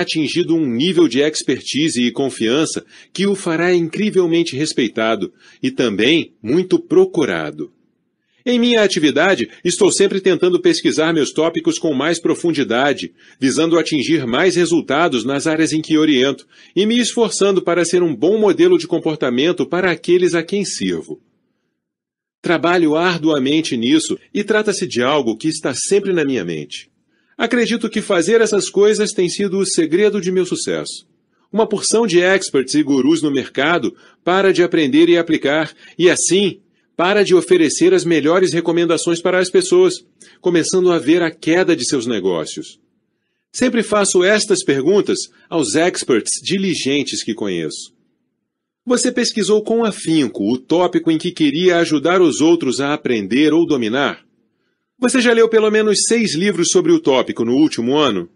atingido um nível de expertise e confiança que o fará incrivelmente respeitado e também muito procurado. Em minha atividade, estou sempre tentando pesquisar meus tópicos com mais profundidade, visando atingir mais resultados nas áreas em que oriento e me esforçando para ser um bom modelo de comportamento para aqueles a quem sirvo. Trabalho arduamente nisso e trata-se de algo que está sempre na minha mente. Acredito que fazer essas coisas tem sido o segredo de meu sucesso. Uma porção de experts e gurus no mercado para de aprender e aplicar, e assim para de oferecer as melhores recomendações para as pessoas, começando a ver a queda de seus negócios. Sempre faço estas perguntas aos experts diligentes que conheço. Você pesquisou com afinco o tópico em que queria ajudar os outros a aprender ou dominar? Você já leu pelo menos seis livros sobre o tópico no último ano?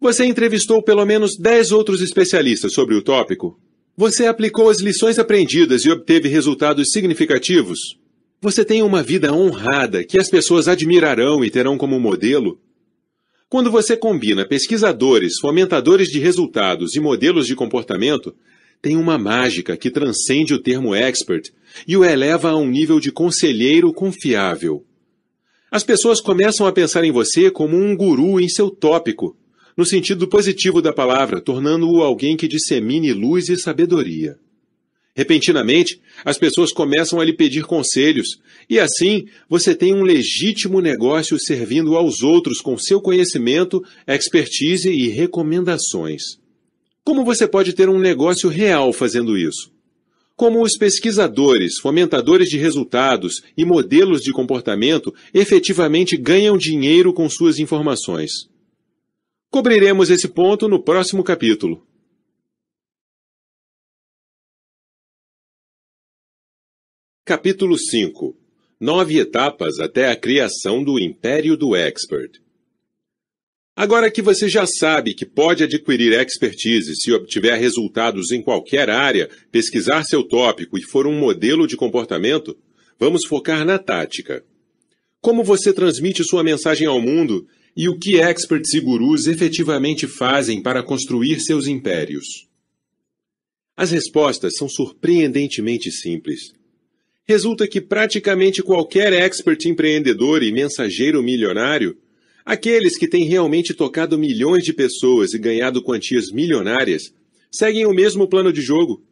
Você entrevistou pelo menos dez outros especialistas sobre o tópico? Você aplicou as lições aprendidas e obteve resultados significativos? Você tem uma vida honrada que as pessoas admirarão e terão como modelo? Quando você combina pesquisadores, fomentadores de resultados e modelos de comportamento, tem uma mágica que transcende o termo expert e o eleva a um nível de conselheiro confiável. As pessoas começam a pensar em você como um guru em seu tópico, no sentido positivo da palavra, tornando-o alguém que dissemine luz e sabedoria. Repentinamente, as pessoas começam a lhe pedir conselhos, e assim você tem um legítimo negócio servindo aos outros com seu conhecimento, expertise e recomendações. Como você pode ter um negócio real fazendo isso? Como os pesquisadores, fomentadores de resultados e modelos de comportamento efetivamente ganham dinheiro com suas informações. Cobriremos esse ponto no próximo capítulo. Capítulo 5 Nove etapas até a criação do Império do Expert. Agora que você já sabe que pode adquirir expertise se obtiver resultados em qualquer área, pesquisar seu tópico e for um modelo de comportamento, vamos focar na tática. Como você transmite sua mensagem ao mundo e o que experts e gurus efetivamente fazem para construir seus impérios? As respostas são surpreendentemente simples. Resulta que praticamente qualquer expert empreendedor e mensageiro milionário Aqueles que têm realmente tocado milhões de pessoas e ganhado quantias milionárias seguem o mesmo plano de jogo.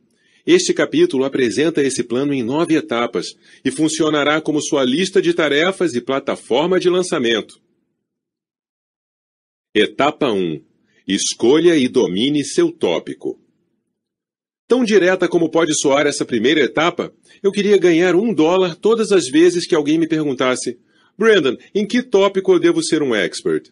Este capítulo apresenta esse plano em nove etapas e funcionará como sua lista de tarefas e plataforma de lançamento. Etapa 1 Escolha e domine seu tópico. Tão direta como pode soar essa primeira etapa, eu queria ganhar um dólar todas as vezes que alguém me perguntasse: Brandon, em que tópico eu devo ser um expert?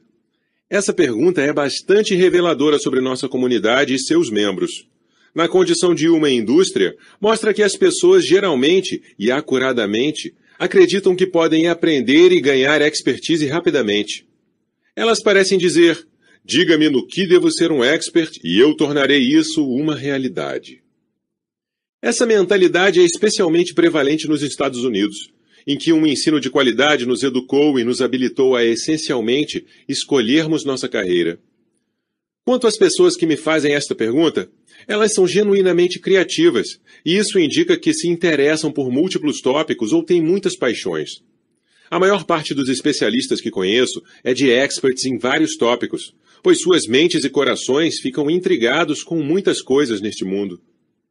Essa pergunta é bastante reveladora sobre nossa comunidade e seus membros. Na condição de uma indústria, mostra que as pessoas geralmente e acuradamente acreditam que podem aprender e ganhar expertise rapidamente. Elas parecem dizer: diga-me no que devo ser um expert e eu tornarei isso uma realidade. Essa mentalidade é especialmente prevalente nos Estados Unidos em que um ensino de qualidade nos educou e nos habilitou a essencialmente escolhermos nossa carreira. Quanto às pessoas que me fazem esta pergunta, elas são genuinamente criativas, e isso indica que se interessam por múltiplos tópicos ou têm muitas paixões. A maior parte dos especialistas que conheço é de experts em vários tópicos, pois suas mentes e corações ficam intrigados com muitas coisas neste mundo.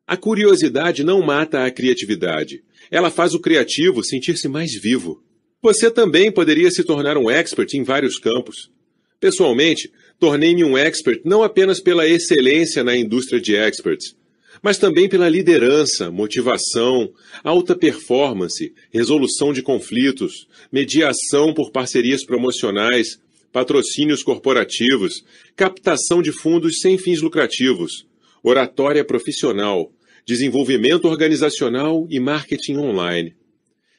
A curiosidade não mata a criatividade, ela faz o criativo sentir-se mais vivo. Você também poderia se tornar um expert em vários campos. Pessoalmente, tornei-me um expert não apenas pela excelência na indústria de experts, mas também pela liderança, motivação, alta performance, resolução de conflitos, mediação por parcerias promocionais, patrocínios corporativos, captação de fundos sem fins lucrativos, oratória profissional, desenvolvimento organizacional e marketing online.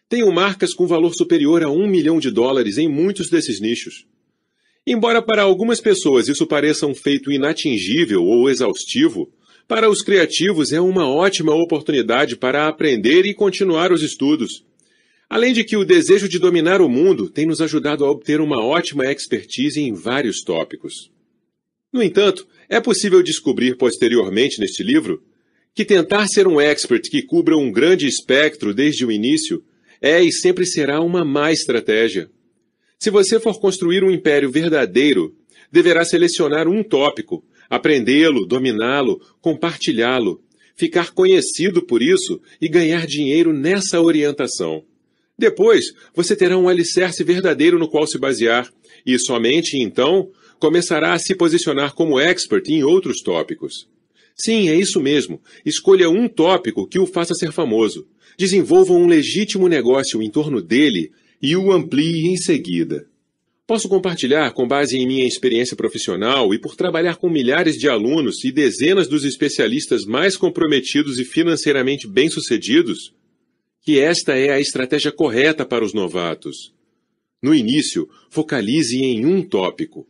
Tenho marcas com valor superior a um milhão de dólares em muitos desses nichos. Embora para algumas pessoas isso pareça um feito inatingível ou exaustivo, para os criativos é uma ótima oportunidade para aprender e continuar os estudos. Além de que o desejo de dominar o mundo tem nos ajudado a obter uma ótima expertise em vários tópicos. No entanto, é possível descobrir posteriormente neste livro que tentar ser um expert que cubra um grande espectro desde o início é e sempre será uma má estratégia. Se você for construir um império verdadeiro, deverá selecionar um tópico, aprendê-lo, dominá-lo, compartilhá-lo, ficar conhecido por isso e ganhar dinheiro nessa orientação. Depois, você terá um alicerce verdadeiro no qual se basear, e somente então começará a se posicionar como expert em outros tópicos. Sim, é isso mesmo. Escolha um tópico que o faça ser famoso. Desenvolva um legítimo negócio em torno dele e o amplie em seguida. Posso compartilhar, com base em minha experiência profissional e por trabalhar com milhares de alunos e dezenas dos especialistas mais comprometidos e financeiramente bem-sucedidos, que esta é a estratégia correta para os novatos. No início, focalize em um tópico.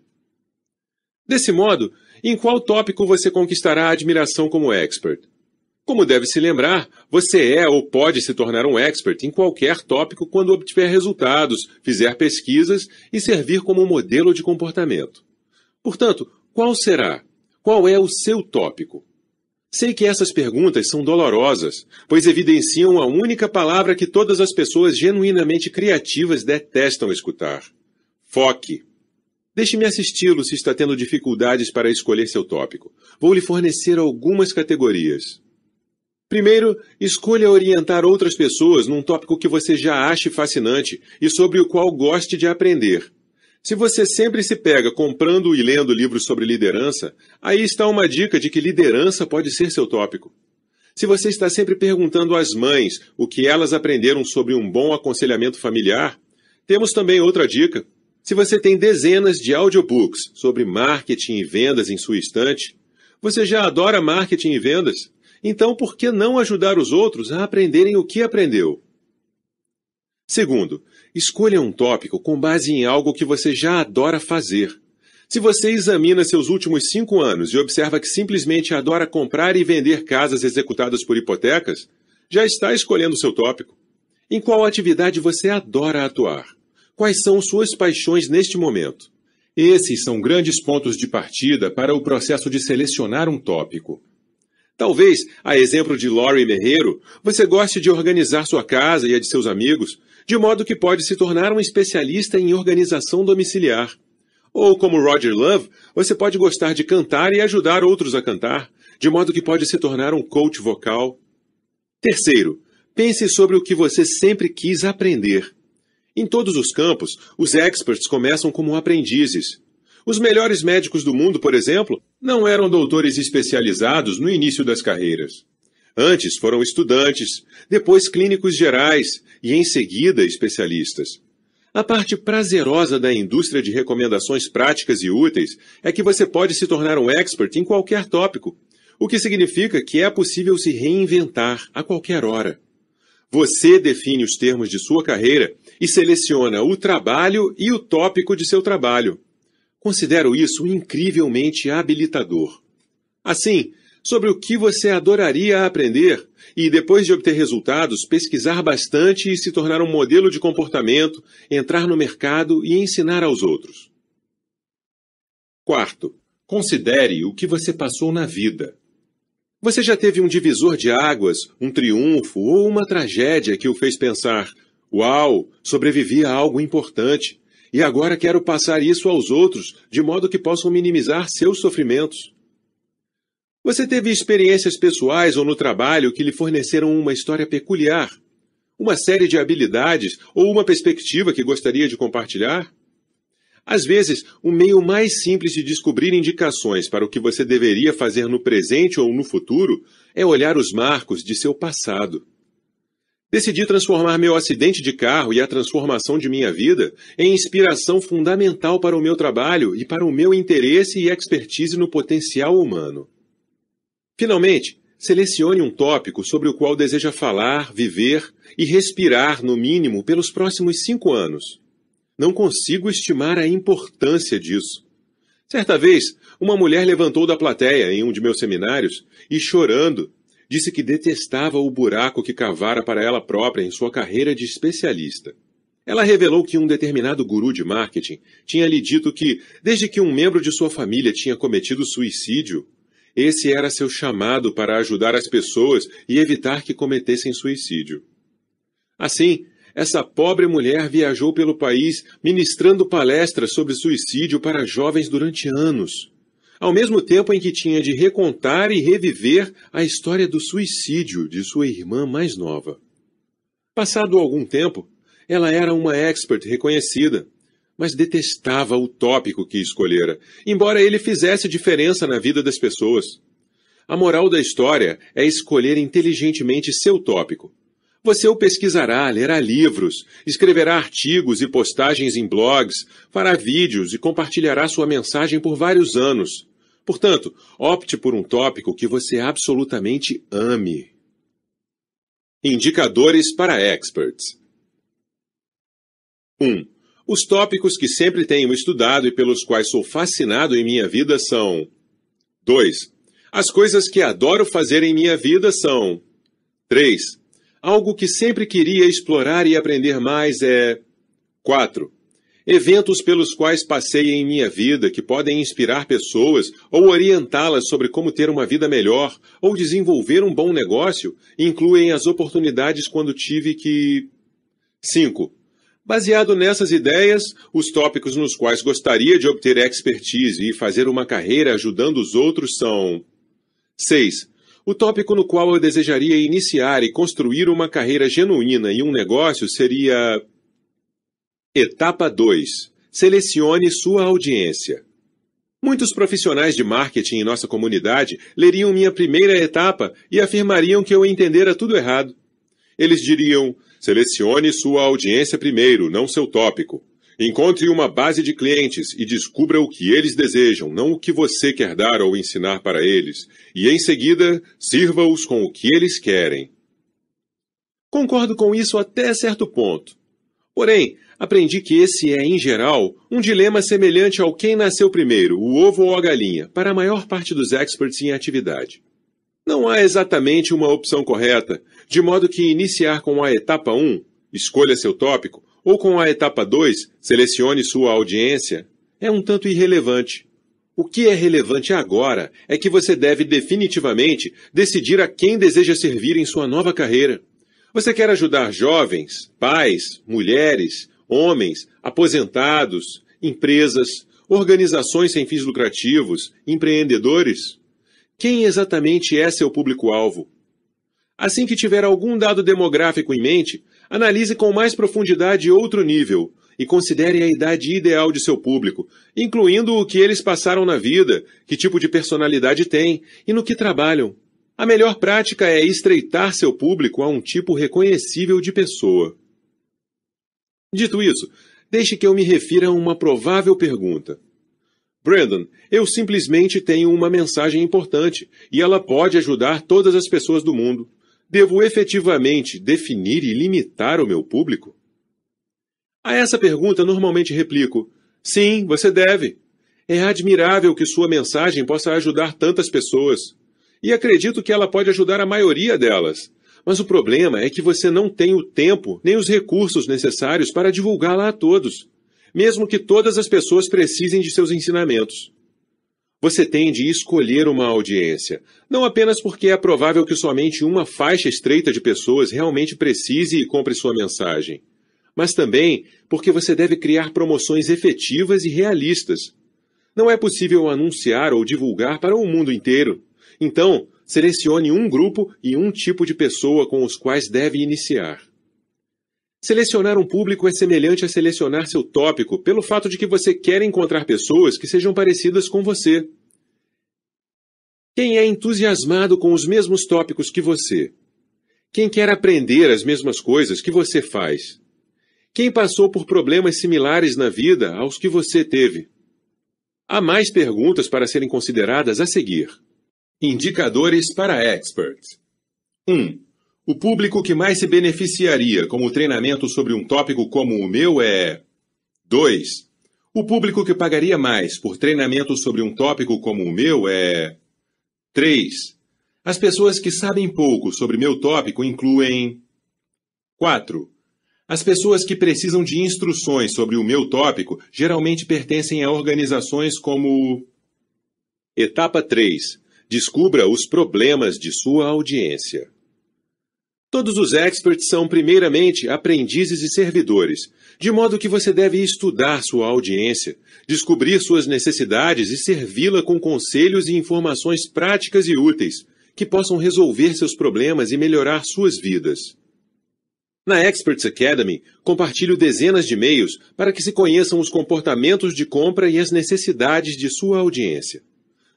Desse modo, em qual tópico você conquistará a admiração como expert? Como deve se lembrar, você é ou pode se tornar um expert em qualquer tópico quando obtiver resultados, fizer pesquisas e servir como modelo de comportamento. Portanto, qual será? Qual é o seu tópico? Sei que essas perguntas são dolorosas, pois evidenciam a única palavra que todas as pessoas genuinamente criativas detestam escutar: foque. Deixe-me assisti-lo se está tendo dificuldades para escolher seu tópico. Vou lhe fornecer algumas categorias. Primeiro, escolha orientar outras pessoas num tópico que você já ache fascinante e sobre o qual goste de aprender. Se você sempre se pega comprando e lendo livros sobre liderança, aí está uma dica de que liderança pode ser seu tópico. Se você está sempre perguntando às mães o que elas aprenderam sobre um bom aconselhamento familiar, temos também outra dica. Se você tem dezenas de audiobooks sobre marketing e vendas em sua estante, você já adora marketing e vendas? Então, por que não ajudar os outros a aprenderem o que aprendeu? Segundo, escolha um tópico com base em algo que você já adora fazer. Se você examina seus últimos cinco anos e observa que simplesmente adora comprar e vender casas executadas por hipotecas, já está escolhendo seu tópico. Em qual atividade você adora atuar? Quais são suas paixões neste momento? Esses são grandes pontos de partida para o processo de selecionar um tópico. Talvez, a exemplo de Laurie Merreiro, você goste de organizar sua casa e a de seus amigos, de modo que pode se tornar um especialista em organização domiciliar. Ou, como Roger Love, você pode gostar de cantar e ajudar outros a cantar, de modo que pode se tornar um coach vocal. Terceiro, pense sobre o que você sempre quis aprender. Em todos os campos, os experts começam como aprendizes. Os melhores médicos do mundo, por exemplo, não eram doutores especializados no início das carreiras. Antes foram estudantes, depois clínicos gerais e, em seguida, especialistas. A parte prazerosa da indústria de recomendações práticas e úteis é que você pode se tornar um expert em qualquer tópico, o que significa que é possível se reinventar a qualquer hora. Você define os termos de sua carreira e seleciona o trabalho e o tópico de seu trabalho. Considero isso incrivelmente habilitador. Assim, sobre o que você adoraria aprender e, depois de obter resultados, pesquisar bastante e se tornar um modelo de comportamento, entrar no mercado e ensinar aos outros. Quarto, considere o que você passou na vida. Você já teve um divisor de águas, um triunfo ou uma tragédia que o fez pensar: Uau, sobrevivi a algo importante. E agora quero passar isso aos outros, de modo que possam minimizar seus sofrimentos. Você teve experiências pessoais ou no trabalho que lhe forneceram uma história peculiar, uma série de habilidades ou uma perspectiva que gostaria de compartilhar? Às vezes, o meio mais simples de descobrir indicações para o que você deveria fazer no presente ou no futuro é olhar os marcos de seu passado. Decidi transformar meu acidente de carro e a transformação de minha vida em inspiração fundamental para o meu trabalho e para o meu interesse e expertise no potencial humano. Finalmente, selecione um tópico sobre o qual deseja falar, viver e respirar, no mínimo, pelos próximos cinco anos. Não consigo estimar a importância disso. Certa vez, uma mulher levantou da plateia em um de meus seminários e, chorando, disse que detestava o buraco que cavara para ela própria em sua carreira de especialista. Ela revelou que um determinado guru de marketing tinha lhe dito que, desde que um membro de sua família tinha cometido suicídio, esse era seu chamado para ajudar as pessoas e evitar que cometessem suicídio. Assim, essa pobre mulher viajou pelo país ministrando palestras sobre suicídio para jovens durante anos, ao mesmo tempo em que tinha de recontar e reviver a história do suicídio de sua irmã mais nova. Passado algum tempo, ela era uma expert reconhecida, mas detestava o tópico que escolhera, embora ele fizesse diferença na vida das pessoas. A moral da história é escolher inteligentemente seu tópico. Você o pesquisará, lerá livros, escreverá artigos e postagens em blogs, fará vídeos e compartilhará sua mensagem por vários anos. Portanto, opte por um tópico que você absolutamente ame. Indicadores para experts. 1. Os tópicos que sempre tenho estudado e pelos quais sou fascinado em minha vida são: 2. As coisas que adoro fazer em minha vida são: 3. Algo que sempre queria explorar e aprender mais é: 4. Eventos pelos quais passei em minha vida que podem inspirar pessoas ou orientá-las sobre como ter uma vida melhor ou desenvolver um bom negócio incluem as oportunidades quando tive que. 5 Baseado nessas ideias, os tópicos nos quais gostaria de obter expertise e fazer uma carreira ajudando os outros são: 6. O tópico no qual eu desejaria iniciar e construir uma carreira genuína em um negócio seria. Etapa 2. Selecione sua audiência. Muitos profissionais de marketing em nossa comunidade leriam minha primeira etapa e afirmariam que eu entendera tudo errado. Eles diriam: Selecione sua audiência primeiro, não seu tópico. Encontre uma base de clientes e descubra o que eles desejam, não o que você quer dar ou ensinar para eles, e em seguida sirva-os com o que eles querem. Concordo com isso até certo ponto. Porém, aprendi que esse é, em geral, um dilema semelhante ao quem nasceu primeiro, o ovo ou a galinha, para a maior parte dos experts em atividade. Não há exatamente uma opção correta, de modo que iniciar com a etapa 1, escolha seu tópico, ou com a etapa 2, selecione sua audiência, é um tanto irrelevante. O que é relevante agora é que você deve definitivamente decidir a quem deseja servir em sua nova carreira. Você quer ajudar jovens, pais, mulheres, homens, aposentados, empresas, organizações sem fins lucrativos, empreendedores? Quem exatamente é seu público-alvo? Assim que tiver algum dado demográfico em mente, analise com mais profundidade outro nível e considere a idade ideal de seu público, incluindo o que eles passaram na vida, que tipo de personalidade têm e no que trabalham. A melhor prática é estreitar seu público a um tipo reconhecível de pessoa. Dito isso, deixe que eu me refira a uma provável pergunta. Brandon, eu simplesmente tenho uma mensagem importante e ela pode ajudar todas as pessoas do mundo. Devo efetivamente definir e limitar o meu público? A essa pergunta normalmente replico: sim, você deve. É admirável que sua mensagem possa ajudar tantas pessoas. E acredito que ela pode ajudar a maioria delas. Mas o problema é que você não tem o tempo nem os recursos necessários para divulgá-la a todos mesmo que todas as pessoas precisem de seus ensinamentos. Você tem de escolher uma audiência, não apenas porque é provável que somente uma faixa estreita de pessoas realmente precise e compre sua mensagem, mas também porque você deve criar promoções efetivas e realistas. Não é possível anunciar ou divulgar para o mundo inteiro. Então, selecione um grupo e um tipo de pessoa com os quais deve iniciar. Selecionar um público é semelhante a selecionar seu tópico pelo fato de que você quer encontrar pessoas que sejam parecidas com você. Quem é entusiasmado com os mesmos tópicos que você? Quem quer aprender as mesmas coisas que você faz? Quem passou por problemas similares na vida aos que você teve? Há mais perguntas para serem consideradas a seguir. Indicadores para experts. 1. Um, o público que mais se beneficiaria com o treinamento sobre um tópico como o meu é 2. O público que pagaria mais por treinamento sobre um tópico como o meu é 3. As pessoas que sabem pouco sobre meu tópico incluem 4. As pessoas que precisam de instruções sobre o meu tópico geralmente pertencem a organizações como. Etapa 3. Descubra os problemas de sua audiência. Todos os experts são, primeiramente, aprendizes e servidores, de modo que você deve estudar sua audiência, descobrir suas necessidades e servi-la com conselhos e informações práticas e úteis, que possam resolver seus problemas e melhorar suas vidas. Na Experts Academy, compartilho dezenas de meios para que se conheçam os comportamentos de compra e as necessidades de sua audiência.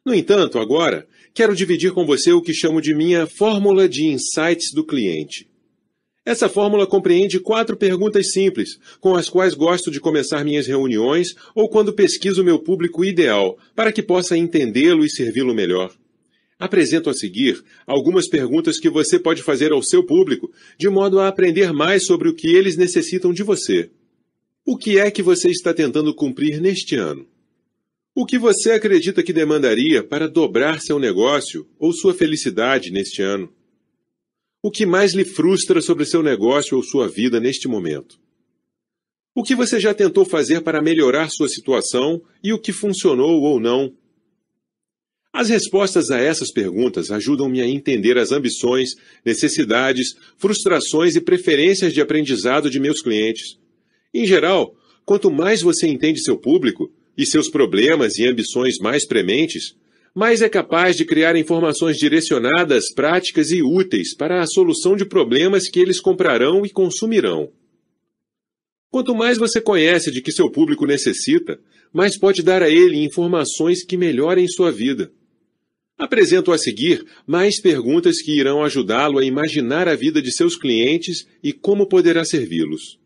No entanto, agora, quero dividir com você o que chamo de minha fórmula de insights do cliente. Essa fórmula compreende quatro perguntas simples, com as quais gosto de começar minhas reuniões ou quando pesquiso meu público ideal, para que possa entendê-lo e servi-lo melhor. Apresento a seguir algumas perguntas que você pode fazer ao seu público, de modo a aprender mais sobre o que eles necessitam de você. O que é que você está tentando cumprir neste ano? O que você acredita que demandaria para dobrar seu negócio ou sua felicidade neste ano? O que mais lhe frustra sobre seu negócio ou sua vida neste momento? O que você já tentou fazer para melhorar sua situação e o que funcionou ou não as respostas a essas perguntas ajudam-me a entender as ambições, necessidades, frustrações e preferências de aprendizado de meus clientes. Em geral, quanto mais você entende seu público e seus problemas e ambições mais prementes, mais é capaz de criar informações direcionadas, práticas e úteis para a solução de problemas que eles comprarão e consumirão. Quanto mais você conhece de que seu público necessita, mais pode dar a ele informações que melhorem sua vida. Apresento a seguir mais perguntas que irão ajudá-lo a imaginar a vida de seus clientes e como poderá servi-los.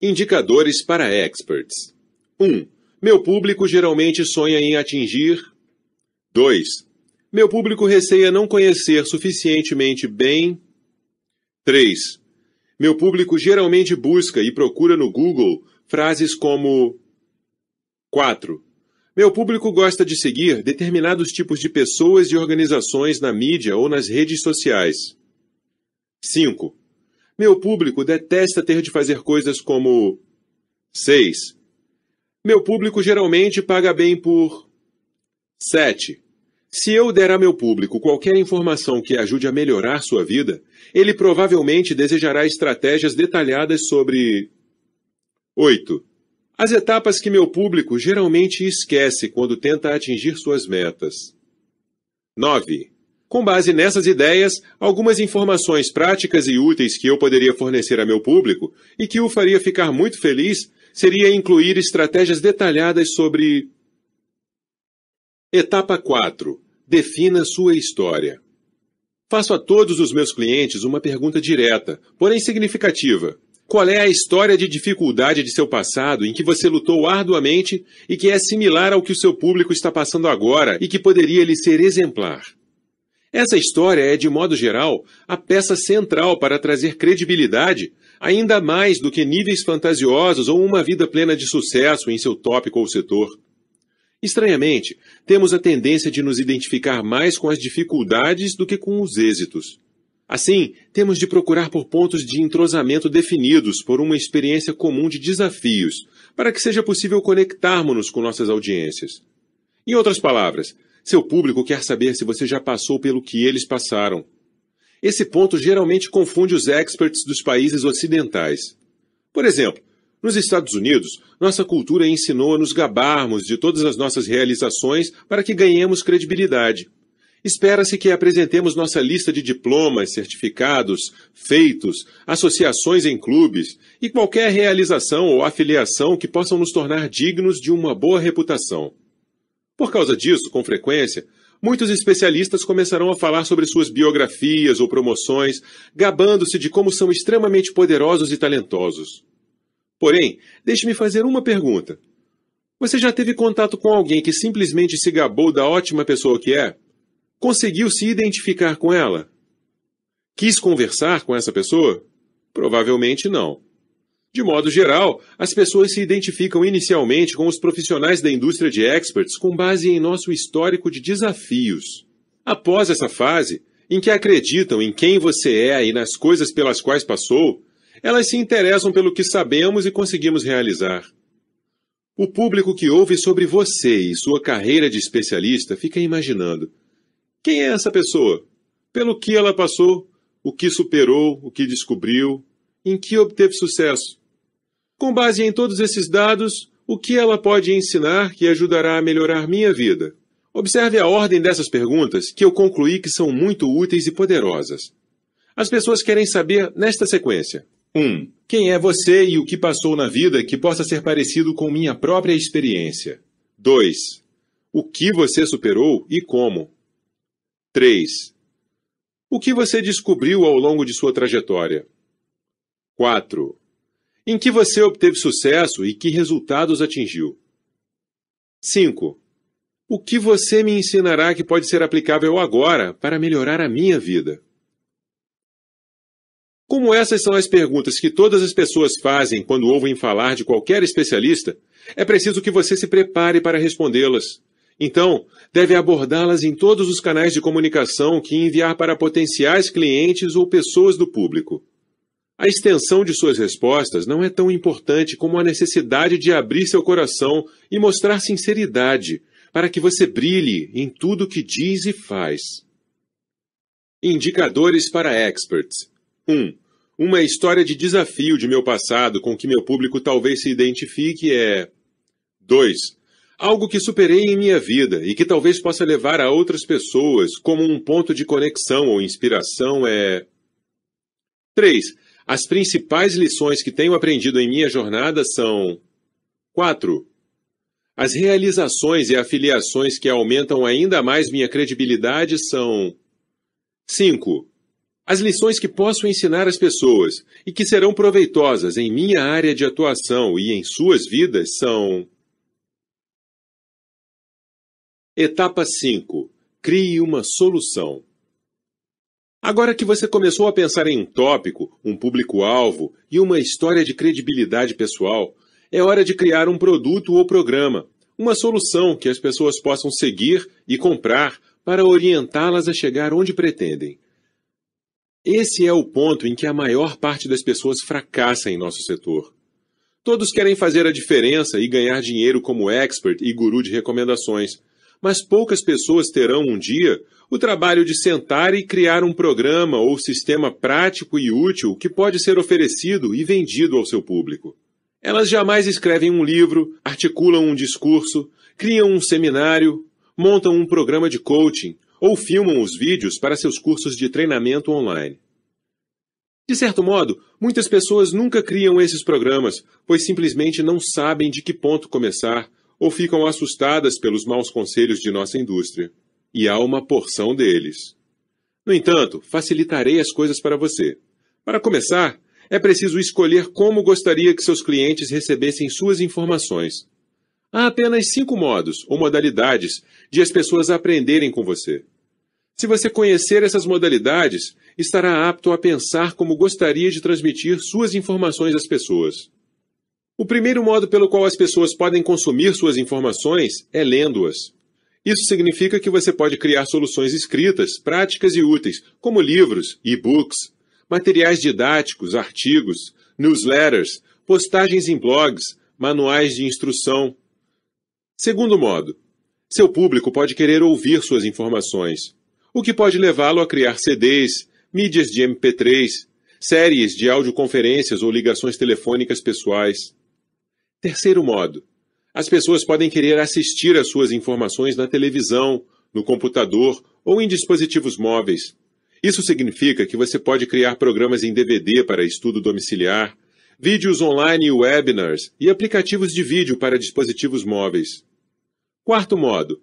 Indicadores para experts: 1. Meu público geralmente sonha em atingir. 2. Meu público receia não conhecer suficientemente bem. 3. Meu público geralmente busca e procura no Google frases como 4. Meu público gosta de seguir determinados tipos de pessoas e organizações na mídia ou nas redes sociais. 5. Meu público detesta ter de fazer coisas como 6. Meu público geralmente paga bem por 7. Se eu der a meu público qualquer informação que ajude a melhorar sua vida, ele provavelmente desejará estratégias detalhadas sobre 8. As etapas que meu público geralmente esquece quando tenta atingir suas metas. 9. Com base nessas ideias, algumas informações práticas e úteis que eu poderia fornecer a meu público e que o faria ficar muito feliz seria incluir estratégias detalhadas sobre. Etapa 4. Defina sua história. Faço a todos os meus clientes uma pergunta direta, porém significativa. Qual é a história de dificuldade de seu passado em que você lutou arduamente e que é similar ao que o seu público está passando agora e que poderia lhe ser exemplar? Essa história é, de modo geral, a peça central para trazer credibilidade, ainda mais do que níveis fantasiosos ou uma vida plena de sucesso em seu tópico ou setor. Estranhamente, temos a tendência de nos identificar mais com as dificuldades do que com os êxitos. Assim, temos de procurar por pontos de entrosamento definidos por uma experiência comum de desafios, para que seja possível conectarmos-nos com nossas audiências. Em outras palavras, seu público quer saber se você já passou pelo que eles passaram. Esse ponto geralmente confunde os experts dos países ocidentais. Por exemplo, nos Estados Unidos, nossa cultura ensinou a nos gabarmos de todas as nossas realizações para que ganhemos credibilidade. Espera-se que apresentemos nossa lista de diplomas, certificados, feitos, associações em clubes e qualquer realização ou afiliação que possam nos tornar dignos de uma boa reputação. Por causa disso, com frequência, muitos especialistas começarão a falar sobre suas biografias ou promoções, gabando-se de como são extremamente poderosos e talentosos. Porém, deixe-me fazer uma pergunta. Você já teve contato com alguém que simplesmente se gabou da ótima pessoa que é? Conseguiu se identificar com ela? Quis conversar com essa pessoa? Provavelmente não. De modo geral, as pessoas se identificam inicialmente com os profissionais da indústria de experts com base em nosso histórico de desafios. Após essa fase, em que acreditam em quem você é e nas coisas pelas quais passou, Elas se interessam pelo que sabemos e conseguimos realizar. O público que ouve sobre você e sua carreira de especialista fica imaginando: quem é essa pessoa? Pelo que ela passou? O que superou? O que descobriu? Em que obteve sucesso? Com base em todos esses dados, o que ela pode ensinar que ajudará a melhorar minha vida? Observe a ordem dessas perguntas que eu concluí que são muito úteis e poderosas. As pessoas querem saber nesta sequência: 1. Um, quem é você e o que passou na vida que possa ser parecido com minha própria experiência? 2. O que você superou e como? 3. O que você descobriu ao longo de sua trajetória? 4. Em que você obteve sucesso e que resultados atingiu? 5. O que você me ensinará que pode ser aplicável agora para melhorar a minha vida? Como essas são as perguntas que todas as pessoas fazem quando ouvem falar de qualquer especialista, é preciso que você se prepare para respondê-las. Então, deve abordá-las em todos os canais de comunicação que enviar para potenciais clientes ou pessoas do público. A extensão de suas respostas não é tão importante como a necessidade de abrir seu coração e mostrar sinceridade, para que você brilhe em tudo que diz e faz. Indicadores para experts. 1. Uma história de desafio de meu passado com que meu público talvez se identifique é. 2. Algo que superei em minha vida e que talvez possa levar a outras pessoas como um ponto de conexão ou inspiração é. 3. As principais lições que tenho aprendido em minha jornada são. 4. As realizações e afiliações que aumentam ainda mais minha credibilidade são. 5. As lições que posso ensinar às pessoas e que serão proveitosas em minha área de atuação e em suas vidas são. Etapa 5. Crie uma solução. Agora que você começou a pensar em um tópico, um público-alvo e uma história de credibilidade pessoal, é hora de criar um produto ou programa, uma solução que as pessoas possam seguir e comprar para orientá-las a chegar onde pretendem. Esse é o ponto em que a maior parte das pessoas fracassa em nosso setor. Todos querem fazer a diferença e ganhar dinheiro como expert e guru de recomendações, mas poucas pessoas terão um dia o trabalho de sentar e criar um programa ou sistema prático e útil que pode ser oferecido e vendido ao seu público. Elas jamais escrevem um livro, articulam um discurso, criam um seminário, montam um programa de coaching ou filmam os vídeos para seus cursos de treinamento online. De certo modo, muitas pessoas nunca criam esses programas, pois simplesmente não sabem de que ponto começar ou ficam assustadas pelos maus conselhos de nossa indústria. E há uma porção deles. No entanto, facilitarei as coisas para você. Para começar, é preciso escolher como gostaria que seus clientes recebessem suas informações. Há apenas cinco modos ou modalidades de as pessoas aprenderem com você. Se você conhecer essas modalidades, estará apto a pensar como gostaria de transmitir suas informações às pessoas. O primeiro modo pelo qual as pessoas podem consumir suas informações é lendo-as. Isso significa que você pode criar soluções escritas, práticas e úteis, como livros, e-books, materiais didáticos, artigos, newsletters, postagens em blogs, manuais de instrução. Segundo modo, seu público pode querer ouvir suas informações, o que pode levá-lo a criar CDs, mídias de MP3, séries de audioconferências ou ligações telefônicas pessoais. Terceiro modo, as pessoas podem querer assistir às suas informações na televisão, no computador ou em dispositivos móveis. Isso significa que você pode criar programas em DVD para estudo domiciliar, vídeos online e webinars e aplicativos de vídeo para dispositivos móveis. Quarto modo.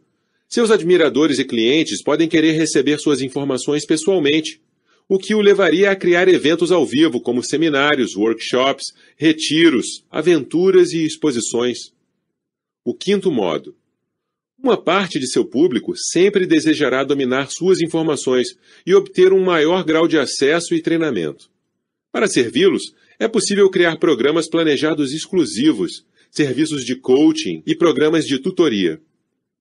Seus admiradores e clientes podem querer receber suas informações pessoalmente, o que o levaria a criar eventos ao vivo, como seminários, workshops, retiros, aventuras e exposições. O quinto modo. Uma parte de seu público sempre desejará dominar suas informações e obter um maior grau de acesso e treinamento. Para servi-los, é possível criar programas planejados exclusivos, serviços de coaching e programas de tutoria.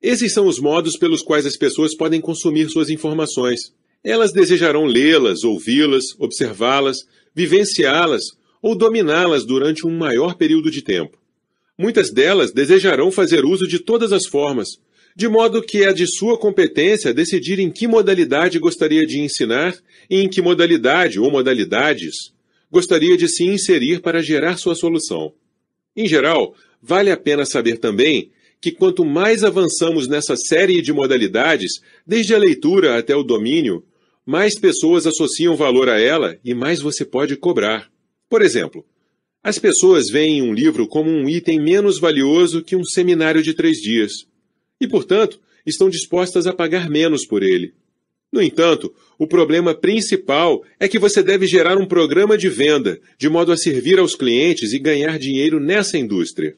Esses são os modos pelos quais as pessoas podem consumir suas informações. Elas desejarão lê-las, ouvi-las, observá-las, vivenciá-las ou dominá-las durante um maior período de tempo. Muitas delas desejarão fazer uso de todas as formas, de modo que é de sua competência decidir em que modalidade gostaria de ensinar e em que modalidade ou modalidades gostaria de se inserir para gerar sua solução. Em geral, vale a pena saber também que quanto mais avançamos nessa série de modalidades, desde a leitura até o domínio, mais pessoas associam valor a ela e mais você pode cobrar. Por exemplo, as pessoas veem um livro como um item menos valioso que um seminário de três dias e, portanto, estão dispostas a pagar menos por ele. No entanto, o problema principal é que você deve gerar um programa de venda, de modo a servir aos clientes e ganhar dinheiro nessa indústria.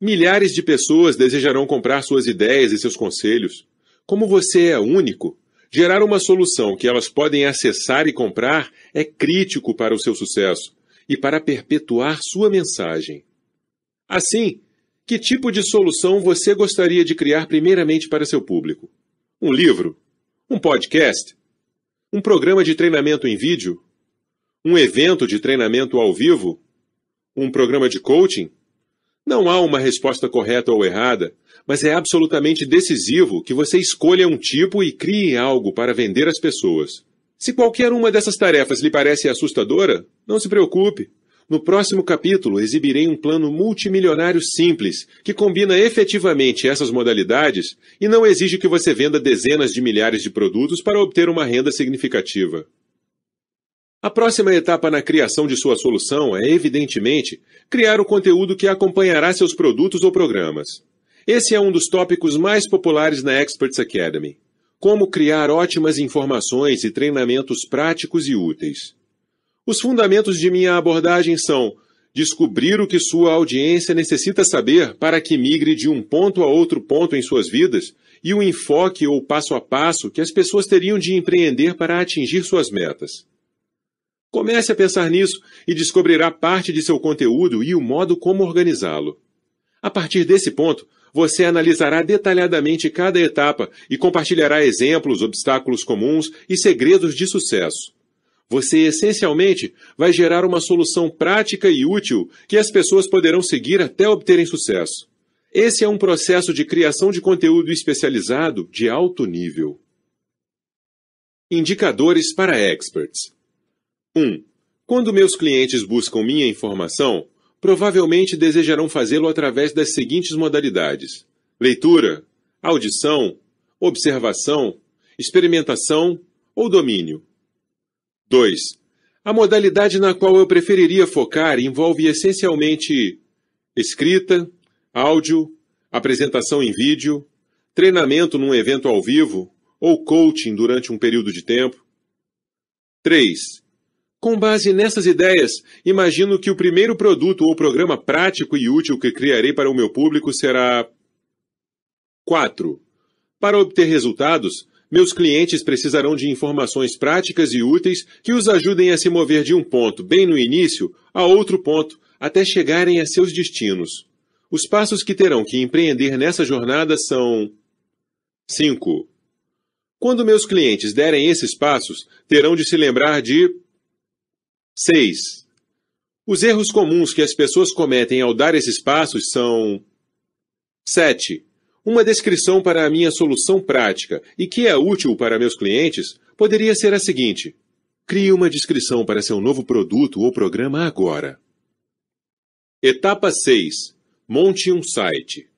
Milhares de pessoas desejarão comprar suas ideias e seus conselhos. Como você é único, gerar uma solução que elas podem acessar e comprar é crítico para o seu sucesso e para perpetuar sua mensagem. Assim, que tipo de solução você gostaria de criar primeiramente para seu público? Um livro? Um podcast? Um programa de treinamento em vídeo? Um evento de treinamento ao vivo? Um programa de coaching? Não há uma resposta correta ou errada, mas é absolutamente decisivo que você escolha um tipo e crie algo para vender às pessoas. Se qualquer uma dessas tarefas lhe parece assustadora, não se preocupe. No próximo capítulo, exibirei um plano multimilionário simples, que combina efetivamente essas modalidades e não exige que você venda dezenas de milhares de produtos para obter uma renda significativa. A próxima etapa na criação de sua solução é, evidentemente, criar o conteúdo que acompanhará seus produtos ou programas. Esse é um dos tópicos mais populares na Experts Academy. Como criar ótimas informações e treinamentos práticos e úteis. Os fundamentos de minha abordagem são descobrir o que sua audiência necessita saber para que migre de um ponto a outro ponto em suas vidas e o enfoque ou passo a passo que as pessoas teriam de empreender para atingir suas metas. Comece a pensar nisso e descobrirá parte de seu conteúdo e o modo como organizá-lo. A partir desse ponto, você analisará detalhadamente cada etapa e compartilhará exemplos, obstáculos comuns e segredos de sucesso. Você essencialmente vai gerar uma solução prática e útil que as pessoas poderão seguir até obterem sucesso. Esse é um processo de criação de conteúdo especializado de alto nível. Indicadores para experts. 1. Quando meus clientes buscam minha informação, provavelmente desejarão fazê-lo através das seguintes modalidades: leitura, audição, observação, experimentação ou domínio. 2. A modalidade na qual eu preferiria focar envolve essencialmente escrita, áudio, apresentação em vídeo, treinamento num evento ao vivo ou coaching durante um período de tempo. 3. Com base nessas ideias, imagino que o primeiro produto ou programa prático e útil que criarei para o meu público será 4. Para obter resultados, meus clientes precisarão de informações práticas e úteis que os ajudem a se mover de um ponto, bem no início, a outro ponto, até chegarem a seus destinos. Os passos que terão que empreender nessa jornada são: 5. Quando meus clientes derem esses passos, terão de se lembrar de 6. Os erros comuns que as pessoas cometem ao dar esses passos são 7. Uma descrição para a minha solução prática e que é útil para meus clientes poderia ser a seguinte: crie uma descrição para seu novo produto ou programa agora. Etapa 6. Monte um site.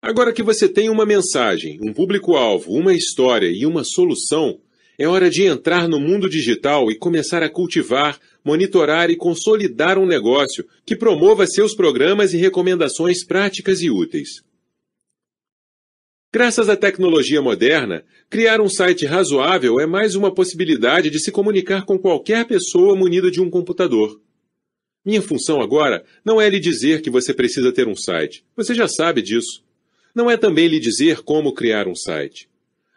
Agora que você tem uma mensagem, um público-alvo, uma história e uma solução, é hora de entrar no mundo digital e começar a cultivar, monitorar e consolidar um negócio que promova seus programas e recomendações práticas e úteis. Graças à tecnologia moderna, criar um site razoável é mais uma possibilidade de se comunicar com qualquer pessoa munida de um computador. Minha função agora não é lhe dizer que você precisa ter um site. Você já sabe disso. Não é também lhe dizer como criar um site.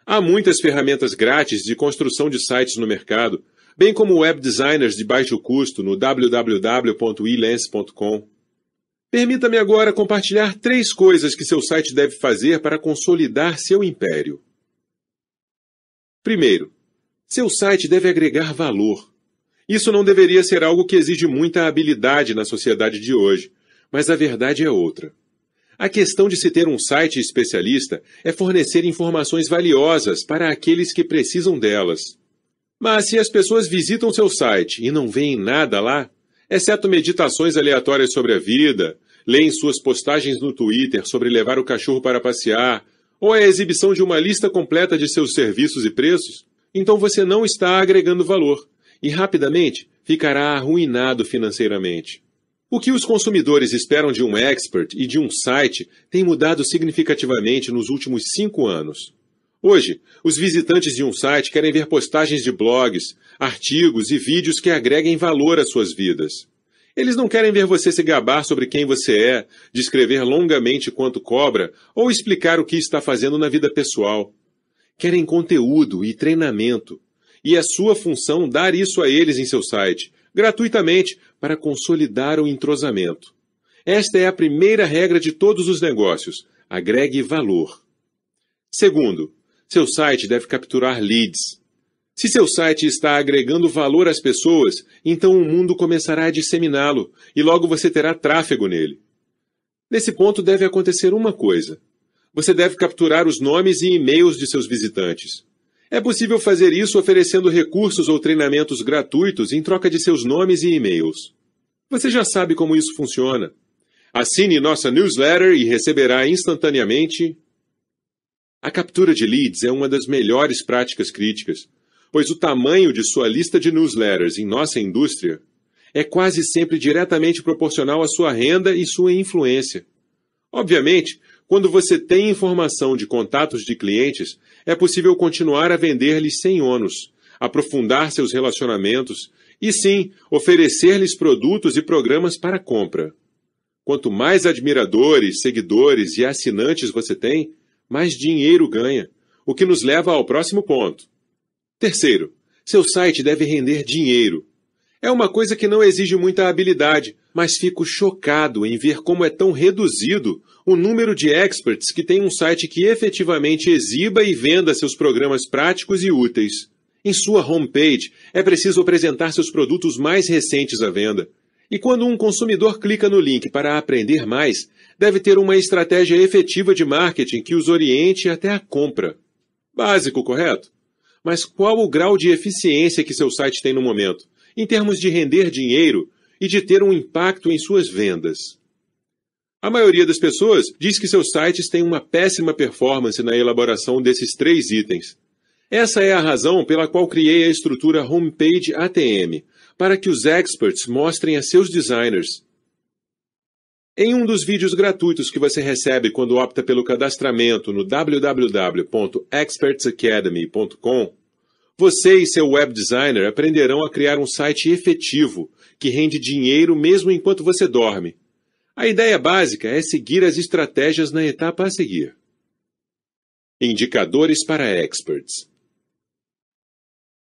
Há muitas ferramentas grátis de construção de sites no mercado, bem como web designers de baixo custo no www.elance.com. Permita-me agora compartilhar três coisas que seu site deve fazer para consolidar seu império. Primeiro, seu site deve agregar valor. Isso não deveria ser algo que exige muita habilidade na sociedade de hoje, mas a verdade é outra. A questão de se ter um site especialista é fornecer informações valiosas para aqueles que precisam delas. Mas se as pessoas visitam seu site e não veem nada lá, exceto meditações aleatórias sobre a vida, leem suas postagens no Twitter sobre levar o cachorro para passear, ou a exibição de uma lista completa de seus serviços e preços, então você não está agregando valor e rapidamente ficará arruinado financeiramente. O que os consumidores esperam de um expert e de um site tem mudado significativamente nos últimos cinco anos. Hoje, os visitantes de um site querem ver postagens de blogs, artigos e vídeos que agreguem valor às suas vidas. Eles não querem ver você se gabar sobre quem você é, descrever longamente quanto cobra ou explicar o que está fazendo na vida pessoal. Querem conteúdo e treinamento. E é sua função dar isso a eles em seu site, gratuitamente, para consolidar o entrosamento. Esta é a primeira regra de todos os negócios: agregue valor. Segundo, seu site deve capturar leads. Se seu site está agregando valor às pessoas, então o mundo começará a disseminá-lo e logo você terá tráfego nele. Nesse ponto deve acontecer uma coisa. Você deve capturar os nomes e e-mails de seus visitantes. É possível fazer isso oferecendo recursos ou treinamentos gratuitos em troca de seus nomes e e-mails. Você já sabe como isso funciona. Assine nossa newsletter e receberá instantaneamente. A captura de leads é uma das melhores práticas críticas, pois o tamanho de sua lista de newsletters em nossa indústria é quase sempre diretamente proporcional à sua renda e sua influência. Obviamente, quando você tem informação de contatos de clientes, é possível continuar a vender-lhes sem ônus, aprofundar seus relacionamentos e sim oferecer-lhes produtos e programas para compra. Quanto mais admiradores, seguidores e assinantes você tem, mais dinheiro ganha, o que nos leva ao próximo ponto. Terceiro, seu site deve render dinheiro. É uma coisa que não exige muita habilidade, mas fico chocado em ver como é tão reduzido o número de experts que tem um site que efetivamente exiba e venda seus programas práticos e úteis. Em sua homepage, é preciso apresentar seus produtos mais recentes à venda. E quando um consumidor clica no link para aprender mais, deve ter uma estratégia efetiva de marketing que os oriente até a compra. Básico, correto? Mas qual o grau de eficiência que seu site tem no momento, em termos de render dinheiro e de ter um impacto em suas vendas? A maioria das pessoas diz que seus sites têm uma péssima performance na elaboração desses três itens. Essa é a razão pela qual criei a estrutura Homepage ATM, para que os experts mostrem a seus designers. Em um dos vídeos gratuitos que você recebe quando opta pelo cadastramento no www.expertsacademy.com, você e seu web designer aprenderão a criar um site efetivo que rende dinheiro mesmo enquanto você dorme a ideia básica é seguir as estratégias na etapa a seguir. Indicadores para experts.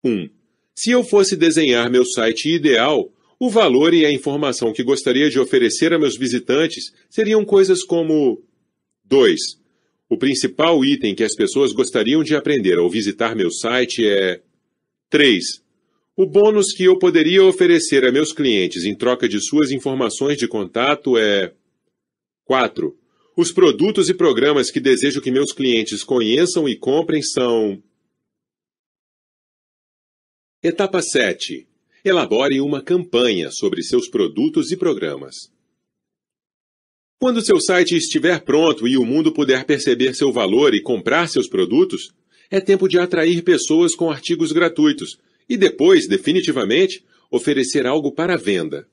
1. Se eu fosse desenhar meu site ideal, o valor e a informação que gostaria de oferecer a meus visitantes seriam coisas como 2. O principal item que as pessoas gostariam de aprender ao visitar meu site é 3. O bônus que eu poderia oferecer a meus clientes em troca de suas informações de contato é 4. Os produtos e programas que desejo que meus clientes conheçam e comprem são. Etapa 7. Elabore uma campanha sobre seus produtos e programas. Quando seu site estiver pronto e o mundo puder perceber seu valor e comprar seus produtos, é tempo de atrair pessoas com artigos gratuitos e depois, definitivamente, oferecer algo para venda.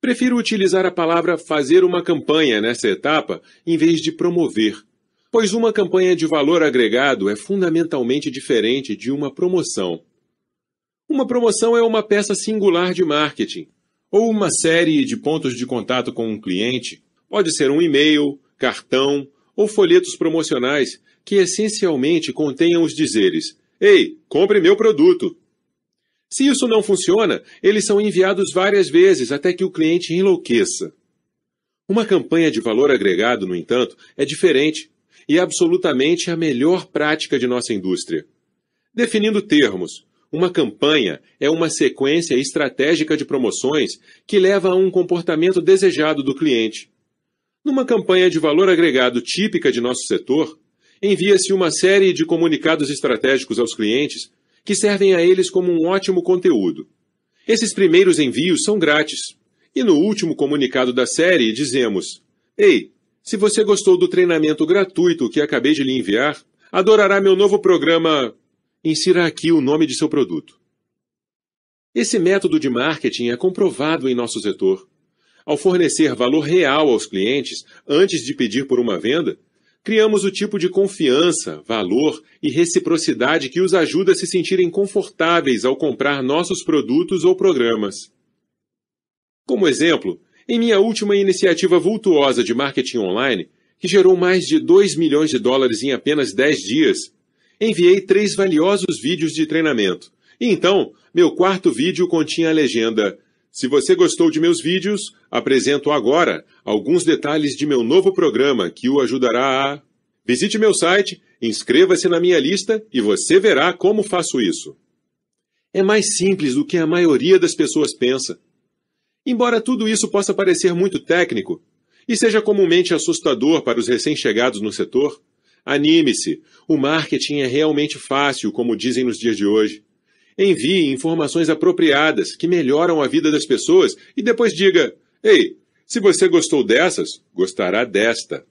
Prefiro utilizar a palavra fazer uma campanha nessa etapa em vez de promover, pois uma campanha de valor agregado é fundamentalmente diferente de uma promoção. Uma promoção é uma peça singular de marketing, ou uma série de pontos de contato com um cliente, pode ser um e-mail, cartão ou folhetos promocionais que essencialmente contenham os dizeres: Ei, compre meu produto! Se isso não funciona, eles são enviados várias vezes até que o cliente enlouqueça. Uma campanha de valor agregado, no entanto, é diferente e absolutamente a melhor prática de nossa indústria. Definindo termos, Uma campanha é uma sequência estratégica de promoções que leva a um comportamento desejado do cliente. Numa campanha de valor agregado típica de nosso setor, envia-se uma série de comunicados estratégicos aos clientes que servem a eles como um ótimo conteúdo. Esses primeiros envios são grátis. E no último comunicado da série dizemos: Ei, se você gostou do treinamento gratuito que acabei de lhe enviar, adorará meu novo programa. Insira aqui o nome de seu produto. Esse método de marketing é comprovado em nosso setor. Ao fornecer valor real aos clientes antes de pedir por uma venda, criamos o tipo de confiança, valor e reciprocidade que os ajuda a se sentirem confortáveis ao comprar nossos produtos ou programas. Como exemplo, em minha última iniciativa vultuosa de marketing online, que gerou mais de 2 milhões de dólares em apenas 10 dias, enviei três valiosos vídeos de treinamento. E então, meu quarto vídeo continha a legenda: Se você gostou de meus vídeos, apresento agora alguns detalhes de meu novo programa que o ajudará a. Visite meu site, inscreva-se na minha lista e você verá como faço isso. É mais simples do que a maioria das pessoas pensa. Embora tudo isso possa parecer muito técnico e seja comumente assustador para os recém-chegados no setor, anime-se, o marketing é realmente fácil, como dizem nos dias de hoje. Envie informações apropriadas que melhoram a vida das pessoas e depois diga: Ei, se você gostou dessas, gostará desta.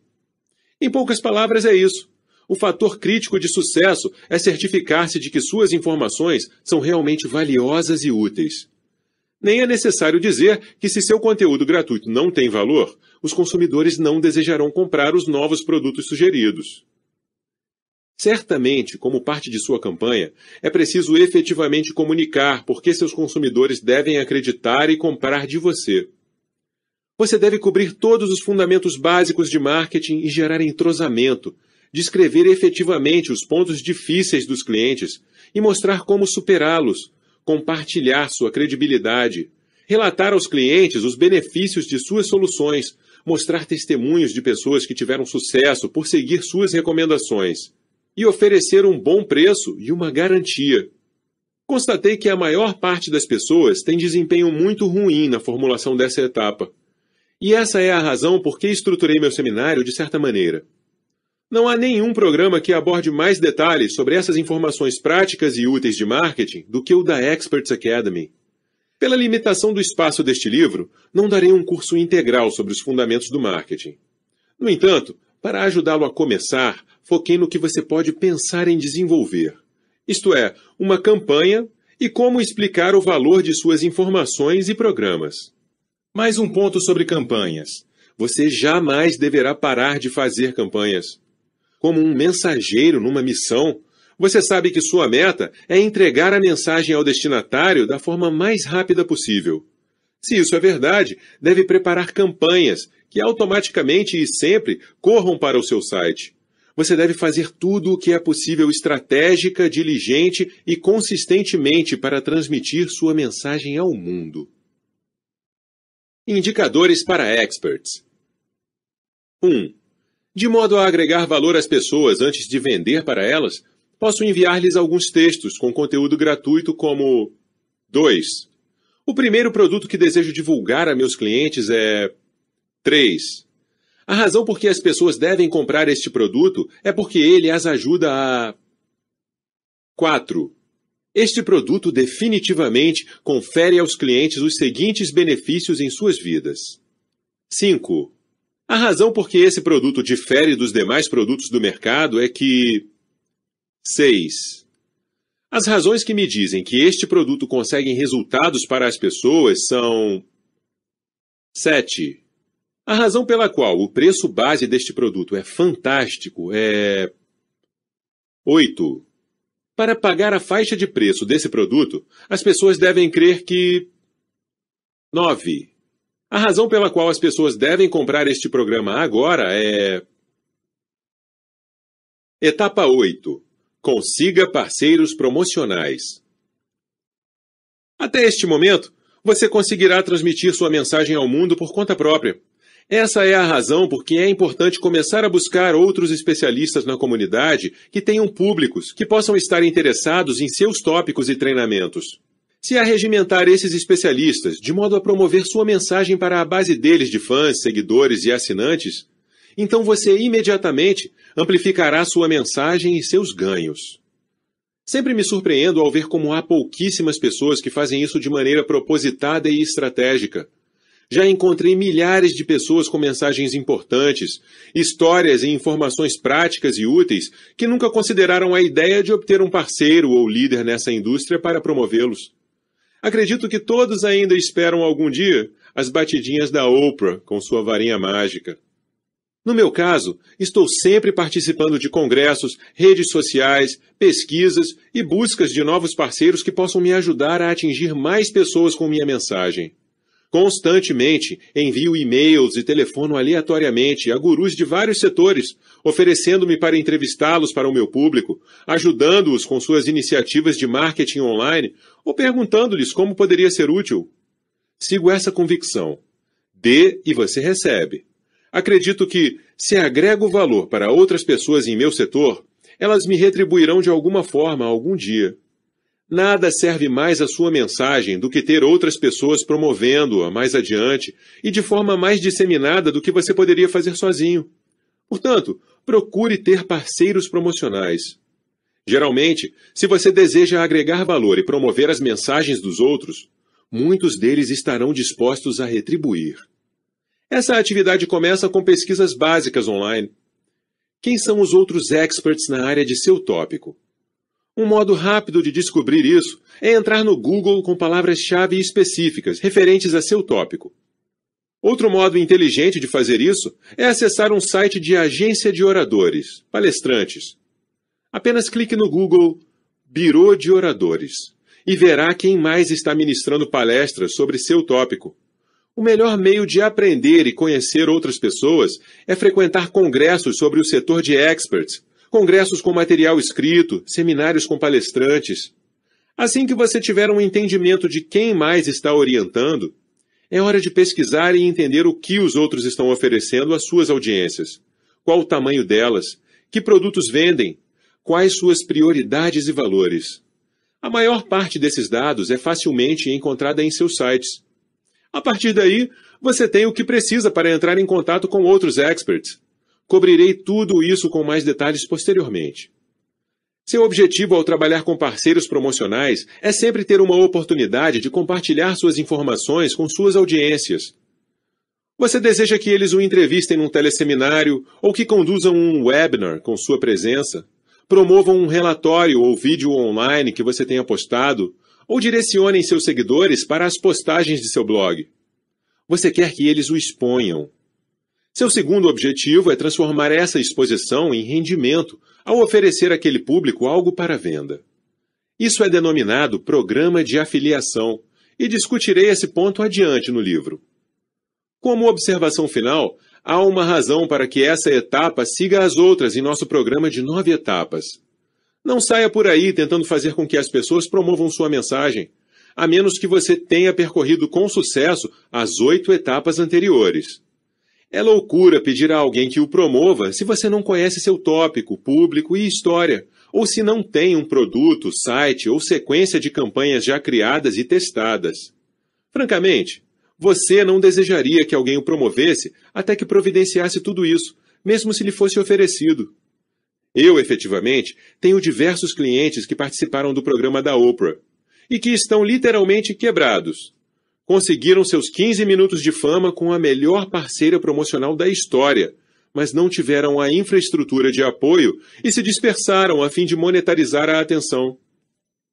Em poucas palavras, é isso. O fator crítico de sucesso é certificar-se de que suas informações são realmente valiosas e úteis. Nem é necessário dizer que, se seu conteúdo gratuito não tem valor, os consumidores não desejarão comprar os novos produtos sugeridos. Certamente, como parte de sua campanha, é preciso efetivamente comunicar por que seus consumidores devem acreditar e comprar de você. Você deve cobrir todos os fundamentos básicos de marketing e gerar entrosamento, descrever efetivamente os pontos difíceis dos clientes e mostrar como superá-los, compartilhar sua credibilidade, relatar aos clientes os benefícios de suas soluções, mostrar testemunhos de pessoas que tiveram sucesso por seguir suas recomendações e oferecer um bom preço e uma garantia. Constatei que a maior parte das pessoas tem desempenho muito ruim na formulação dessa etapa. E essa é a razão por que estruturei meu seminário de certa maneira. Não há nenhum programa que aborde mais detalhes sobre essas informações práticas e úteis de marketing do que o da Experts Academy. Pela limitação do espaço deste livro, não darei um curso integral sobre os fundamentos do marketing. No entanto, para ajudá-lo a começar, foquei no que você pode pensar em desenvolver. Isto é, uma campanha e como explicar o valor de suas informações e programas. Mais um ponto sobre campanhas. Você jamais deverá parar de fazer campanhas como um mensageiro numa missão, você sabe que sua meta é entregar a mensagem ao destinatário da forma mais rápida possível. Se isso é verdade, deve preparar campanhas que automaticamente e sempre corram para o seu site. Você deve fazer tudo o que é possível estratégica, diligente e consistentemente para transmitir sua mensagem ao mundo. Indicadores para experts. 1. De modo a agregar valor às pessoas antes de vender para elas, posso enviar-lhes alguns textos com conteúdo gratuito como 2. O primeiro produto que desejo divulgar a meus clientes é 3. A razão por que as pessoas devem comprar este produto é porque ele as ajuda a 4. Este produto definitivamente confere aos clientes os seguintes benefícios em suas vidas. 5. A razão por que esse produto difere dos demais produtos do mercado é que. 6. As razões que me dizem que este produto consegue resultados para as pessoas são. 7. A razão pela qual o preço base deste produto é fantástico é. 8. Para pagar a faixa de preço desse produto, as pessoas devem crer que. 9. A razão pela qual as pessoas devem comprar este programa agora é. Etapa 8. Consiga parceiros promocionais. Até este momento, você conseguirá transmitir sua mensagem ao mundo por conta própria. Essa é a razão por que é importante começar a buscar outros especialistas na comunidade que tenham públicos que possam estar interessados em seus tópicos e treinamentos. Se arregimentar esses especialistas de modo a promover sua mensagem para a base deles de fãs, seguidores e assinantes, então você imediatamente amplificará sua mensagem e seus ganhos. Sempre me surpreendo ao ver como há pouquíssimas pessoas que fazem isso de maneira propositada e estratégica. Já encontrei milhares de pessoas com mensagens importantes, histórias e informações práticas e úteis que nunca consideraram a ideia de obter um parceiro ou líder nessa indústria para promovê-los. Acredito que todos ainda esperam algum dia as batidinhas da Oprah com sua varinha mágica. No meu caso, estou sempre participando de congressos, redes sociais, pesquisas e buscas de novos parceiros que possam me ajudar a atingir mais pessoas com minha mensagem. Constantemente envio e-mails e telefono aleatoriamente a gurus de vários setores, oferecendo-me para entrevistá-los para o meu público, ajudando-os com suas iniciativas de marketing online ou perguntando-lhes como poderia ser útil. Sigo essa convicção. Dê e você recebe. Acredito que, se agrego valor para outras pessoas em meu setor, elas me retribuirão de alguma forma algum dia. Nada serve mais à sua mensagem do que ter outras pessoas promovendo-a mais adiante e de forma mais disseminada do que você poderia fazer sozinho. Portanto, procure ter parceiros promocionais. Geralmente, se você deseja agregar valor e promover as mensagens dos outros, muitos deles estarão dispostos a retribuir. Essa atividade começa com pesquisas básicas online. Quem são os outros experts na área de seu tópico? Um modo rápido de descobrir isso é entrar no Google com palavras-chave específicas referentes a seu tópico. Outro modo inteligente de fazer isso é acessar um site de agência de oradores, palestrantes. Apenas clique no Google Biro de Oradores e verá quem mais está ministrando palestras sobre seu tópico. O melhor meio de aprender e conhecer outras pessoas é frequentar congressos sobre o setor de experts congressos com material escrito, seminários com palestrantes. Assim que você tiver um entendimento de quem mais está orientando, é hora de pesquisar e entender o que os outros estão oferecendo às suas audiências, qual o tamanho delas, que produtos vendem, quais suas prioridades e valores. A maior parte desses dados é facilmente encontrada em seus sites. A partir daí, você tem o que precisa para entrar em contato com outros experts Cobrirei tudo isso com mais detalhes posteriormente. Seu objetivo ao trabalhar com parceiros promocionais é sempre ter uma oportunidade de compartilhar suas informações com suas audiências. Você deseja que eles o entrevistem num teleseminário ou que conduzam um webinar com sua presença, promovam um relatório ou vídeo online que você tenha postado, ou direcionem seus seguidores para as postagens de seu blog. Você quer que eles o exponham, seu segundo objetivo é transformar essa exposição em rendimento ao oferecer àquele público algo para venda. Isso é denominado programa de afiliação e discutirei esse ponto adiante no livro. Como observação final, há uma razão para que essa etapa siga as outras em nosso programa de nove etapas. Não saia por aí tentando fazer com que as pessoas promovam sua mensagem, a menos que você tenha percorrido com sucesso as oito etapas anteriores. É loucura pedir a alguém que o promova se você não conhece seu tópico, público e história, ou se não tem um produto, site ou sequência de campanhas já criadas e testadas. Francamente, você não desejaria que alguém o promovesse até que providenciasse tudo isso, mesmo se lhe fosse oferecido. Eu, efetivamente, tenho diversos clientes que participaram do programa da Oprah e que estão literalmente quebrados, Conseguiram seus 15 minutos de fama com a melhor parceira promocional da história, mas não tiveram a infraestrutura de apoio e se dispersaram a fim de monetarizar a atenção.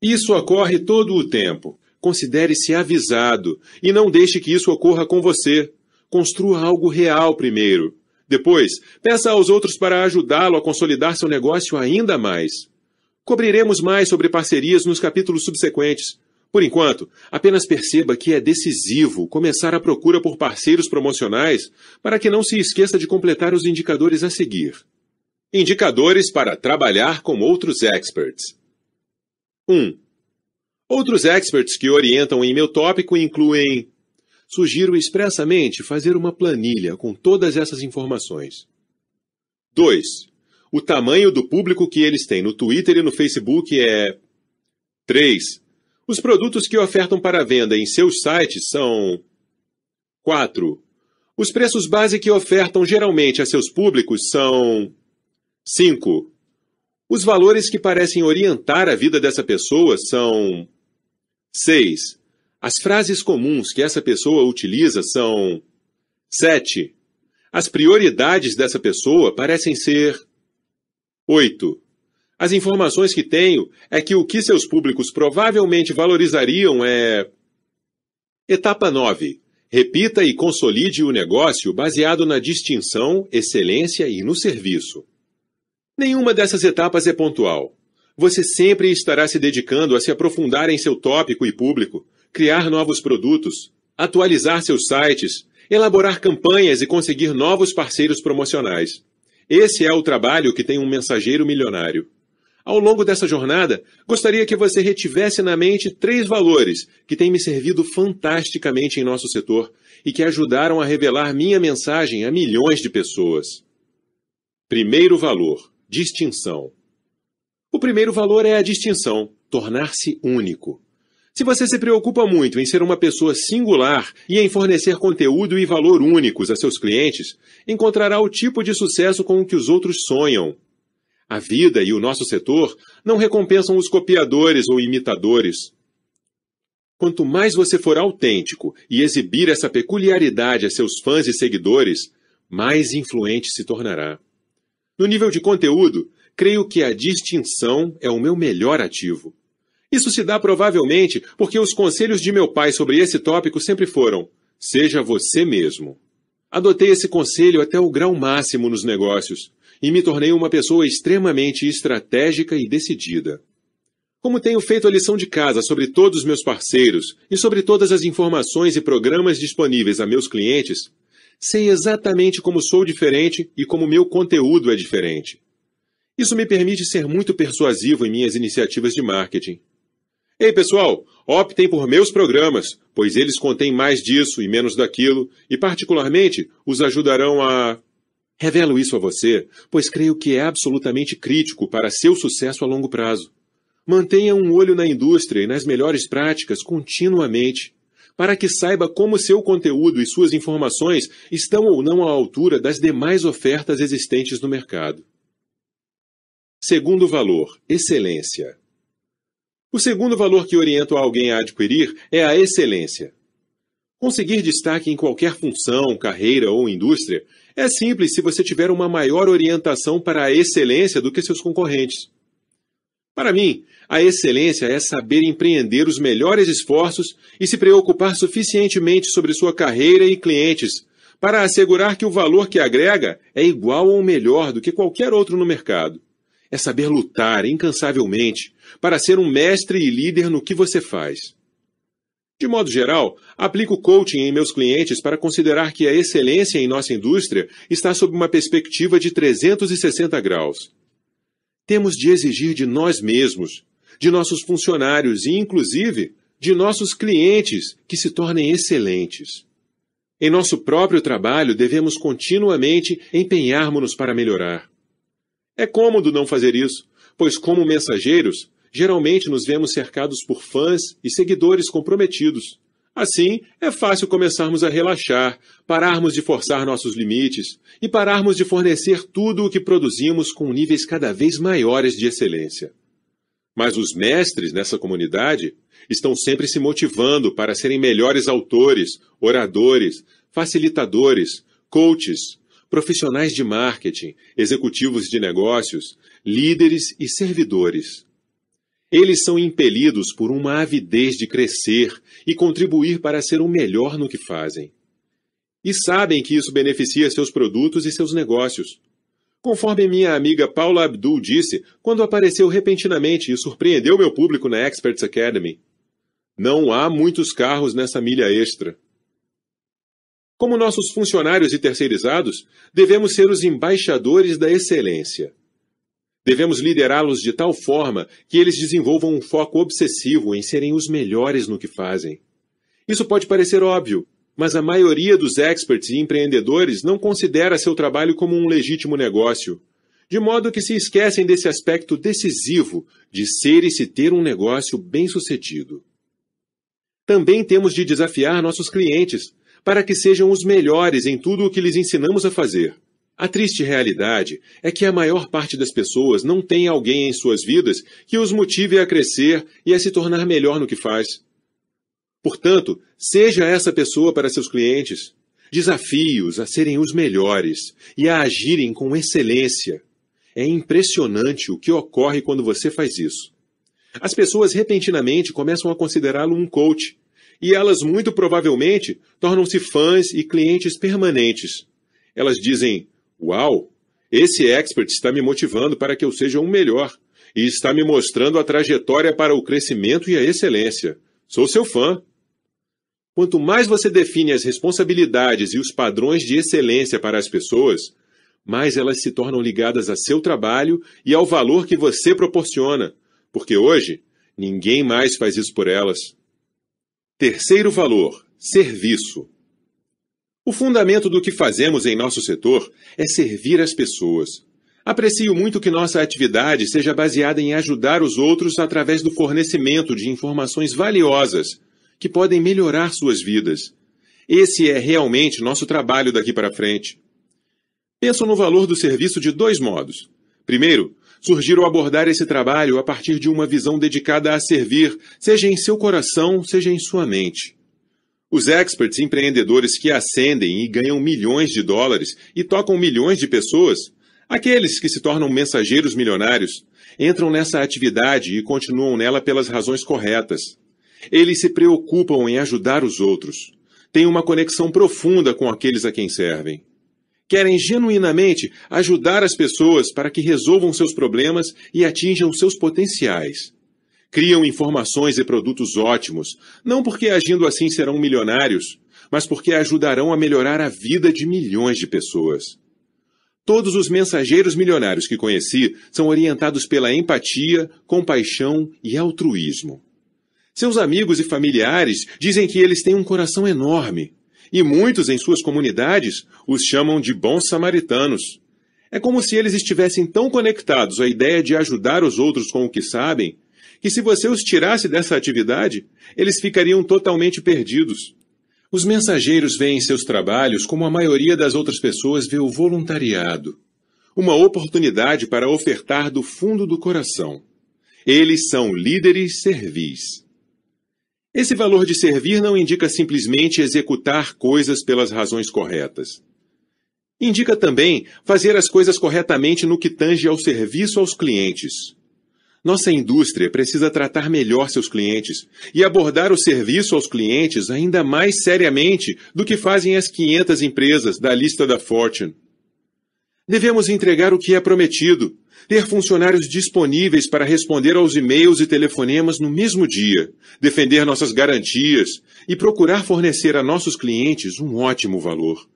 Isso ocorre todo o tempo. Considere-se avisado e não deixe que isso ocorra com você. Construa algo real primeiro. Depois, peça aos outros para ajudá-lo a consolidar seu negócio ainda mais. Cobriremos mais sobre parcerias nos capítulos subsequentes. Por enquanto, apenas perceba que é decisivo começar a procura por parceiros promocionais para que não se esqueça de completar os indicadores a seguir. Indicadores para trabalhar com outros experts. 1. Outros experts que orientam em meu tópico incluem sugiro expressamente fazer uma planilha com todas essas informações. 2. O tamanho do público que eles têm no Twitter e no Facebook é 3. Os produtos que ofertam para venda em seus sites são 4. Os preços base que ofertam geralmente a seus públicos são 5. Os valores que parecem orientar a vida dessa pessoa são 6. As frases comuns que essa pessoa utiliza são 7. As prioridades dessa pessoa parecem ser 8. As informações que tenho é que o que seus públicos provavelmente valorizariam é. Etapa 9. Repita e consolide o negócio baseado na distinção, excelência e no serviço. Nenhuma dessas etapas é pontual. Você sempre estará se dedicando a se aprofundar em seu tópico e público, criar novos produtos, atualizar seus sites, elaborar campanhas e conseguir novos parceiros promocionais. Esse é o trabalho que tem um mensageiro milionário. Ao longo dessa jornada, gostaria que você retivesse na mente três valores que têm me servido fantasticamente em nosso setor e que ajudaram a revelar minha mensagem a milhões de pessoas. Primeiro valor: distinção. O primeiro valor é a distinção, tornar-se único. Se você se preocupa muito em ser uma pessoa singular e em fornecer conteúdo e valor únicos a seus clientes, encontrará o tipo de sucesso com o que os outros sonham. A vida e o nosso setor não recompensam os copiadores ou imitadores. Quanto mais você for autêntico e exibir essa peculiaridade a seus fãs e seguidores, mais influente se tornará. No nível de conteúdo, creio que a distinção é o meu melhor ativo. Isso se dá provavelmente porque os conselhos de meu pai sobre esse tópico sempre foram: seja você mesmo. Adotei esse conselho até o grau máximo nos negócios e me tornei uma pessoa extremamente estratégica e decidida. Como tenho feito a lição de casa sobre todos os meus parceiros e sobre todas as informações e programas disponíveis a meus clientes, sei exatamente como sou diferente e como meu conteúdo é diferente. Isso me permite ser muito persuasivo em minhas iniciativas de marketing. Ei, pessoal, optem por meus programas, pois eles contêm mais disso e menos daquilo, e particularmente os ajudarão a. Revelo isso a você, pois creio que é absolutamente crítico para seu sucesso a longo prazo. Mantenha um olho na indústria e nas melhores práticas continuamente, para que saiba como seu conteúdo e suas informações estão ou não à altura das demais ofertas existentes no mercado. Segundo valor, excelência. O segundo valor que oriento alguém a adquirir é a excelência. Conseguir destaque em qualquer função, carreira ou indústria é simples se você tiver uma maior orientação para a excelência do que seus concorrentes. Para mim, a excelência é saber empreender os melhores esforços e se preocupar suficientemente sobre sua carreira e clientes para assegurar que o valor que agrega é igual ou melhor do que qualquer outro no mercado. É saber lutar incansavelmente para ser um mestre e líder no que você faz. De modo geral, aplico coaching em meus clientes para considerar que a excelência em nossa indústria está sob uma perspectiva de 360 graus. Temos de exigir de nós mesmos, de nossos funcionários e, inclusive, de nossos clientes que se tornem excelentes. Em nosso próprio trabalho, devemos continuamente empenharmos-nos para melhorar. É cômodo não fazer isso, pois, como mensageiros, geralmente nos vemos cercados por fãs e seguidores comprometidos. Assim, é fácil começarmos a relaxar, pararmos de forçar nossos limites e pararmos de fornecer tudo o que produzimos com níveis cada vez maiores de excelência. Mas os mestres nessa comunidade estão sempre se motivando para serem melhores autores, oradores, facilitadores, coaches, profissionais de marketing, executivos de negócios, líderes e servidores. Eles são impelidos por uma avidez de crescer e contribuir para ser o melhor no que fazem. E sabem que isso beneficia seus produtos e seus negócios. Conforme minha amiga Paula Abdul disse quando apareceu repentinamente e surpreendeu meu público na Experts Academy. Não há muitos carros nessa milha extra. Como nossos funcionários e terceirizados, devemos ser os embaixadores da excelência. Devemos liderá-los de tal forma que eles desenvolvam um foco obsessivo em serem os melhores no que fazem. Isso pode parecer óbvio, Mas a maioria dos experts e empreendedores não considera seu trabalho como um legítimo negócio, de modo que se esquecem desse aspecto decisivo de ser e se ter um negócio bem-sucedido. Também temos de desafiar nossos clientes para que sejam os melhores em tudo o que lhes ensinamos a fazer. A triste realidade é que a maior parte das pessoas não tem alguém em suas vidas que os motive a crescer e a se tornar melhor no que faz. Portanto, seja essa pessoa para seus clientes. Desafie-os a serem os melhores e a agirem com excelência. É impressionante o que ocorre quando você faz isso. As pessoas repentinamente começam a considerá-lo um coach, e elas muito provavelmente tornam-se fãs e clientes permanentes. Elas dizem: Uau, esse expert está me motivando para que eu seja um melhor e está me mostrando a trajetória para o crescimento e a excelência. Sou seu fã. Quanto mais você define as responsabilidades e os padrões de excelência para as pessoas, mais elas se tornam ligadas a seu trabalho e ao valor que você proporciona, porque hoje ninguém mais faz isso por elas. Terceiro valor: serviço. O fundamento do que fazemos em nosso setor é servir as pessoas. Aprecio muito que nossa atividade seja baseada em ajudar os outros através do fornecimento de informações valiosas que podem melhorar suas vidas. Esse é realmente nosso trabalho daqui para frente. Penso no valor do serviço de dois modos. Primeiro, surgir ao abordar esse trabalho a partir de uma visão dedicada a servir, seja em seu coração, seja em sua mente. Os experts empreendedores que ascendem e ganham milhões de dólares e tocam milhões de pessoas, aqueles que se tornam mensageiros milionários, entram nessa atividade e continuam nela pelas razões corretas. Eles se preocupam em ajudar os outros. Têm uma conexão profunda com aqueles a quem servem. Querem genuinamente ajudar as pessoas para que resolvam seus problemas e atinjam seus potenciais. Criam informações e produtos ótimos, não porque agindo assim serão milionários, mas porque ajudarão a melhorar a vida de milhões de pessoas. Todos os mensageiros milionários que conheci são orientados pela empatia, compaixão e altruísmo. Seus amigos e familiares dizem que eles têm um coração enorme, e muitos em suas comunidades os chamam de bons samaritanos. É como se eles estivessem tão conectados à ideia de ajudar os outros com o que sabem que se você os tirasse dessa atividade, eles ficariam totalmente perdidos. Os mensageiros veem seus trabalhos como a maioria das outras pessoas vê o voluntariado uma oportunidade para ofertar do fundo do coração. Eles são líderes servis. Esse valor de servir não indica simplesmente executar coisas pelas razões corretas. Indica também fazer as coisas corretamente no que tange ao serviço aos clientes. Nossa indústria precisa tratar melhor seus clientes e abordar o serviço aos clientes ainda mais seriamente do que fazem as 500 empresas da lista da Fortune. Devemos entregar o que é prometido, ter funcionários disponíveis para responder aos e-mails e telefonemas no mesmo dia, defender nossas garantias e procurar fornecer a nossos clientes um ótimo valor.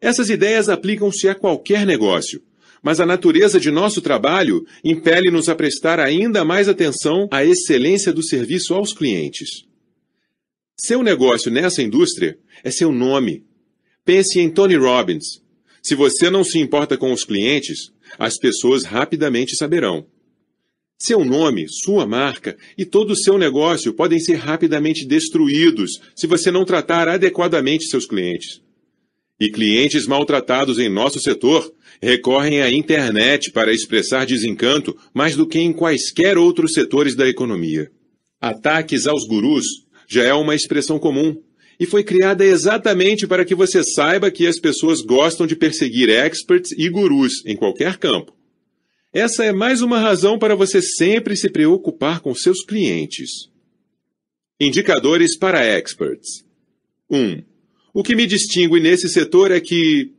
Essas ideias aplicam-se a qualquer negócio, mas a natureza de nosso trabalho impele-nos a prestar ainda mais atenção à excelência do serviço aos clientes. Seu negócio nessa indústria é seu nome. Pense em Tony Robbins. Se você não se importa com os clientes, as pessoas rapidamente saberão. Seu nome, sua marca e todo o seu negócio podem ser rapidamente destruídos se você não tratar adequadamente seus clientes. E clientes maltratados em nosso setor recorrem à internet para expressar desencanto mais do que em quaisquer outros setores da economia. Ataques aos gurus já é uma expressão comum e foi criada exatamente para que você saiba que as pessoas gostam de perseguir experts e gurus em qualquer campo. Essa é mais uma razão para você sempre se preocupar com seus clientes. Indicadores para experts. 1. Um, o que me distingue nesse setor é que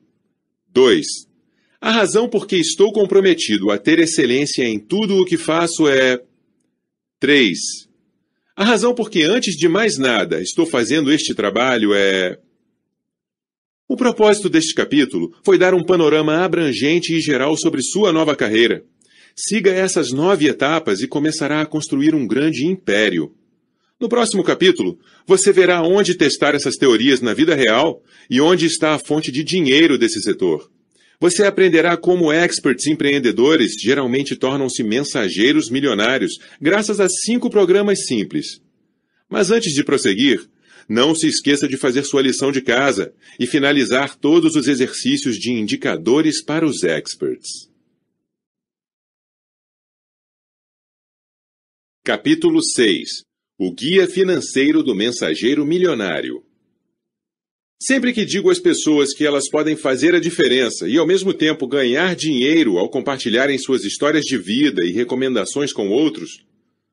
2. A razão por que estou comprometido a ter excelência em tudo o que faço é. 3. A razão por que, antes de mais nada, estou fazendo este trabalho é. O propósito deste capítulo foi dar um panorama abrangente e geral sobre sua nova carreira. Siga essas nove etapas e começará a construir um grande império. No próximo capítulo, você verá onde testar essas teorias na vida real e onde está a fonte de dinheiro desse setor. Você aprenderá como experts empreendedores geralmente tornam-se mensageiros milionários graças a cinco programas simples. Mas antes de prosseguir, não se esqueça de fazer sua lição de casa e finalizar todos os exercícios de indicadores para os experts. Capítulo 6 O Guia Financeiro do Mensageiro Milionário Sempre que digo às pessoas que elas podem fazer a diferença e ao mesmo tempo ganhar dinheiro ao compartilharem suas histórias de vida e recomendações com outros,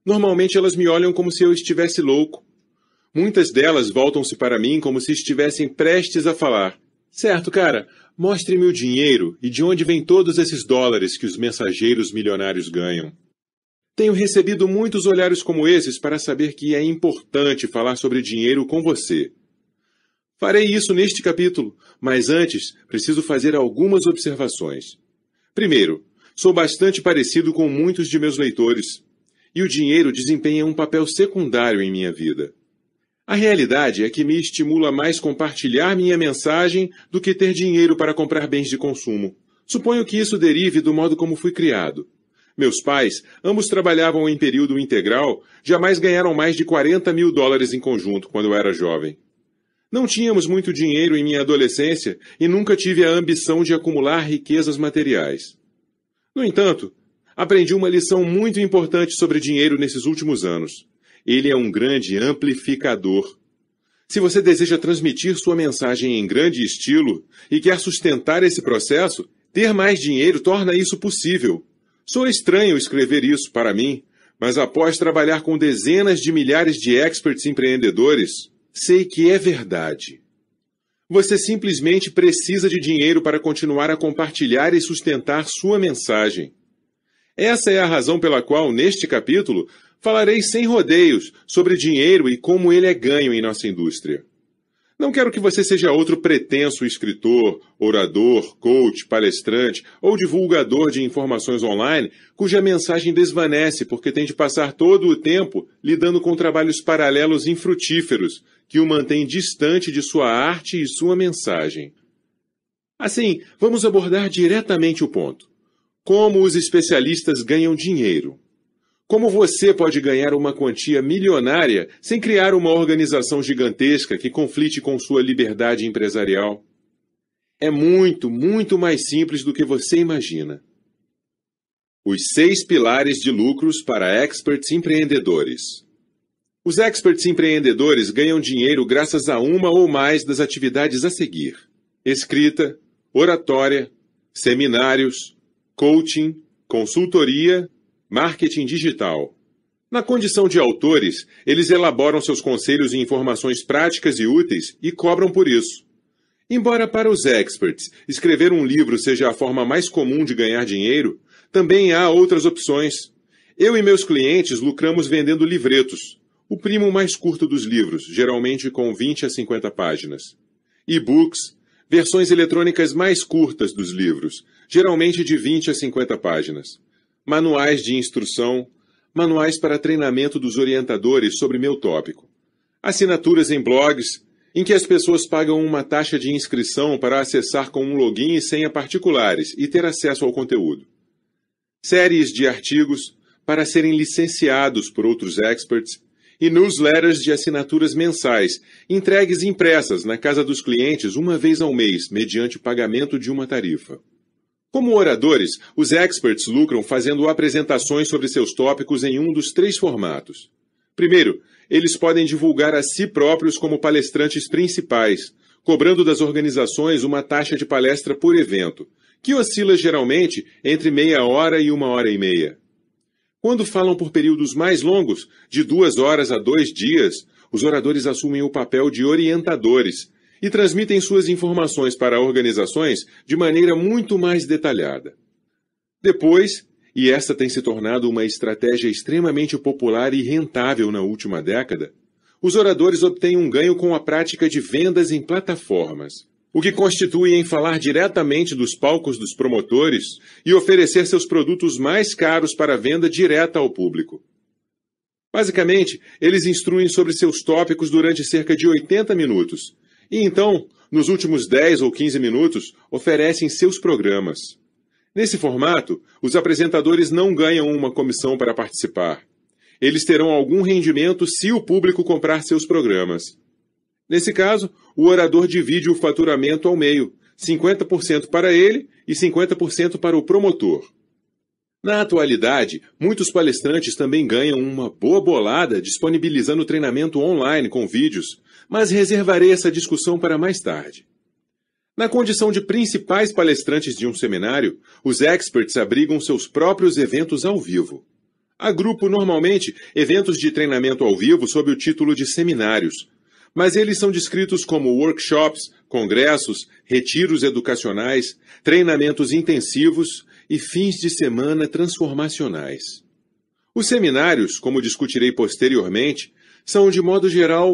normalmente elas me olham como se eu estivesse louco. Muitas delas voltam-se para mim como se estivessem prestes a falar: Certo, cara, mostre-me o dinheiro e de onde vêm todos esses dólares que os mensageiros milionários ganham. Tenho recebido muitos olhares como esses para saber que é importante falar sobre dinheiro com você. Farei isso neste capítulo, mas antes preciso fazer algumas observações. Primeiro, sou bastante parecido com muitos de meus leitores, e o dinheiro desempenha um papel secundário em minha vida. A realidade é que me estimula mais compartilhar minha mensagem do que ter dinheiro para comprar bens de consumo. Suponho que isso derive do modo como fui criado. Meus pais, ambos trabalhavam em período integral, jamais ganharam mais de 40 mil dólares em conjunto quando eu era jovem. Não tínhamos muito dinheiro em minha adolescência e nunca tive a ambição de acumular riquezas materiais. No entanto, aprendi uma lição muito importante sobre dinheiro nesses últimos anos. Ele é um grande amplificador. Se você deseja transmitir sua mensagem em grande estilo e quer sustentar esse processo, ter mais dinheiro torna isso possível. Sou estranho escrever isso para mim, mas após trabalhar com dezenas de milhares de experts empreendedores, sei que é verdade. Você simplesmente precisa de dinheiro para continuar a compartilhar e sustentar sua mensagem. Essa é a razão pela qual, neste capítulo, falarei sem rodeios sobre dinheiro e como ele é ganho em nossa indústria. Não quero que você seja outro pretenso escritor, orador, coach, palestrante ou divulgador de informações online cuja mensagem desvanece porque tem de passar todo o tempo lidando com trabalhos paralelos infrutíferos que o mantém distante de sua arte e sua mensagem. Assim, vamos abordar diretamente o ponto. Como os especialistas ganham dinheiro? Como você pode ganhar uma quantia milionária sem criar uma organização gigantesca que conflite com sua liberdade empresarial? É muito, muito mais simples do que você imagina. Os seis pilares de lucros para experts empreendedores. Os experts empreendedores ganham dinheiro graças a uma ou mais das atividades a seguir: escrita, oratória, seminários, coaching, consultoria Marketing digital. Na condição de autores, eles elaboram seus conselhos e informações práticas e úteis e cobram por isso. Embora para os experts escrever um livro seja a forma mais comum de ganhar dinheiro, também há outras opções. Eu e meus clientes lucramos vendendo livretos, o primo mais curto dos livros, geralmente com 20 a 50 páginas. E-books, versões eletrônicas mais curtas dos livros, geralmente de 20 a 50 páginas manuais de instrução, manuais para treinamento dos orientadores sobre meu tópico, assinaturas em blogs, em que as pessoas pagam uma taxa de inscrição para acessar com um login e senha particulares e ter acesso ao conteúdo. Séries de artigos para serem licenciados por outros experts e newsletters de assinaturas mensais, entregues impressas na casa dos clientes uma vez ao mês, mediante pagamento de uma tarifa. Como oradores, os experts lucram fazendo apresentações sobre seus tópicos em um dos três formatos. Primeiro, eles podem divulgar a si próprios como palestrantes principais, cobrando das organizações uma taxa de palestra por evento, que oscila geralmente entre meia hora e uma hora e meia. Quando falam por períodos mais longos, de duas horas a dois dias, os oradores assumem o papel de orientadores, e transmitem suas informações para organizações de maneira muito mais detalhada. Depois, e essa tem se tornado uma estratégia extremamente popular e rentável na última década, os oradores obtêm um ganho com a prática de vendas em plataformas, o que constitui em falar diretamente dos palcos dos promotores e oferecer seus produtos mais caros para venda direta ao público. Basicamente, eles instruem sobre seus tópicos durante cerca de 80 minutos. E então, nos últimos 10 ou 15 minutos, oferecem seus programas. Nesse formato, os apresentadores não ganham uma comissão para participar. Eles terão algum rendimento se o público comprar seus programas. Nesse caso, o orador divide o faturamento ao meio, 50% para ele e 50% para o promotor. Na atualidade, muitos palestrantes também ganham uma boa bolada disponibilizando treinamento online com vídeos, mas reservarei essa discussão para mais tarde. Na condição de principais palestrantes de um seminário, os experts abrigam seus próprios eventos ao vivo. Agrupo normalmente eventos de treinamento ao vivo sob o título de seminários, mas eles são descritos como workshops, congressos, retiros educacionais, treinamentos intensivos e fins de semana transformacionais. Os seminários, como discutirei posteriormente, são de modo geral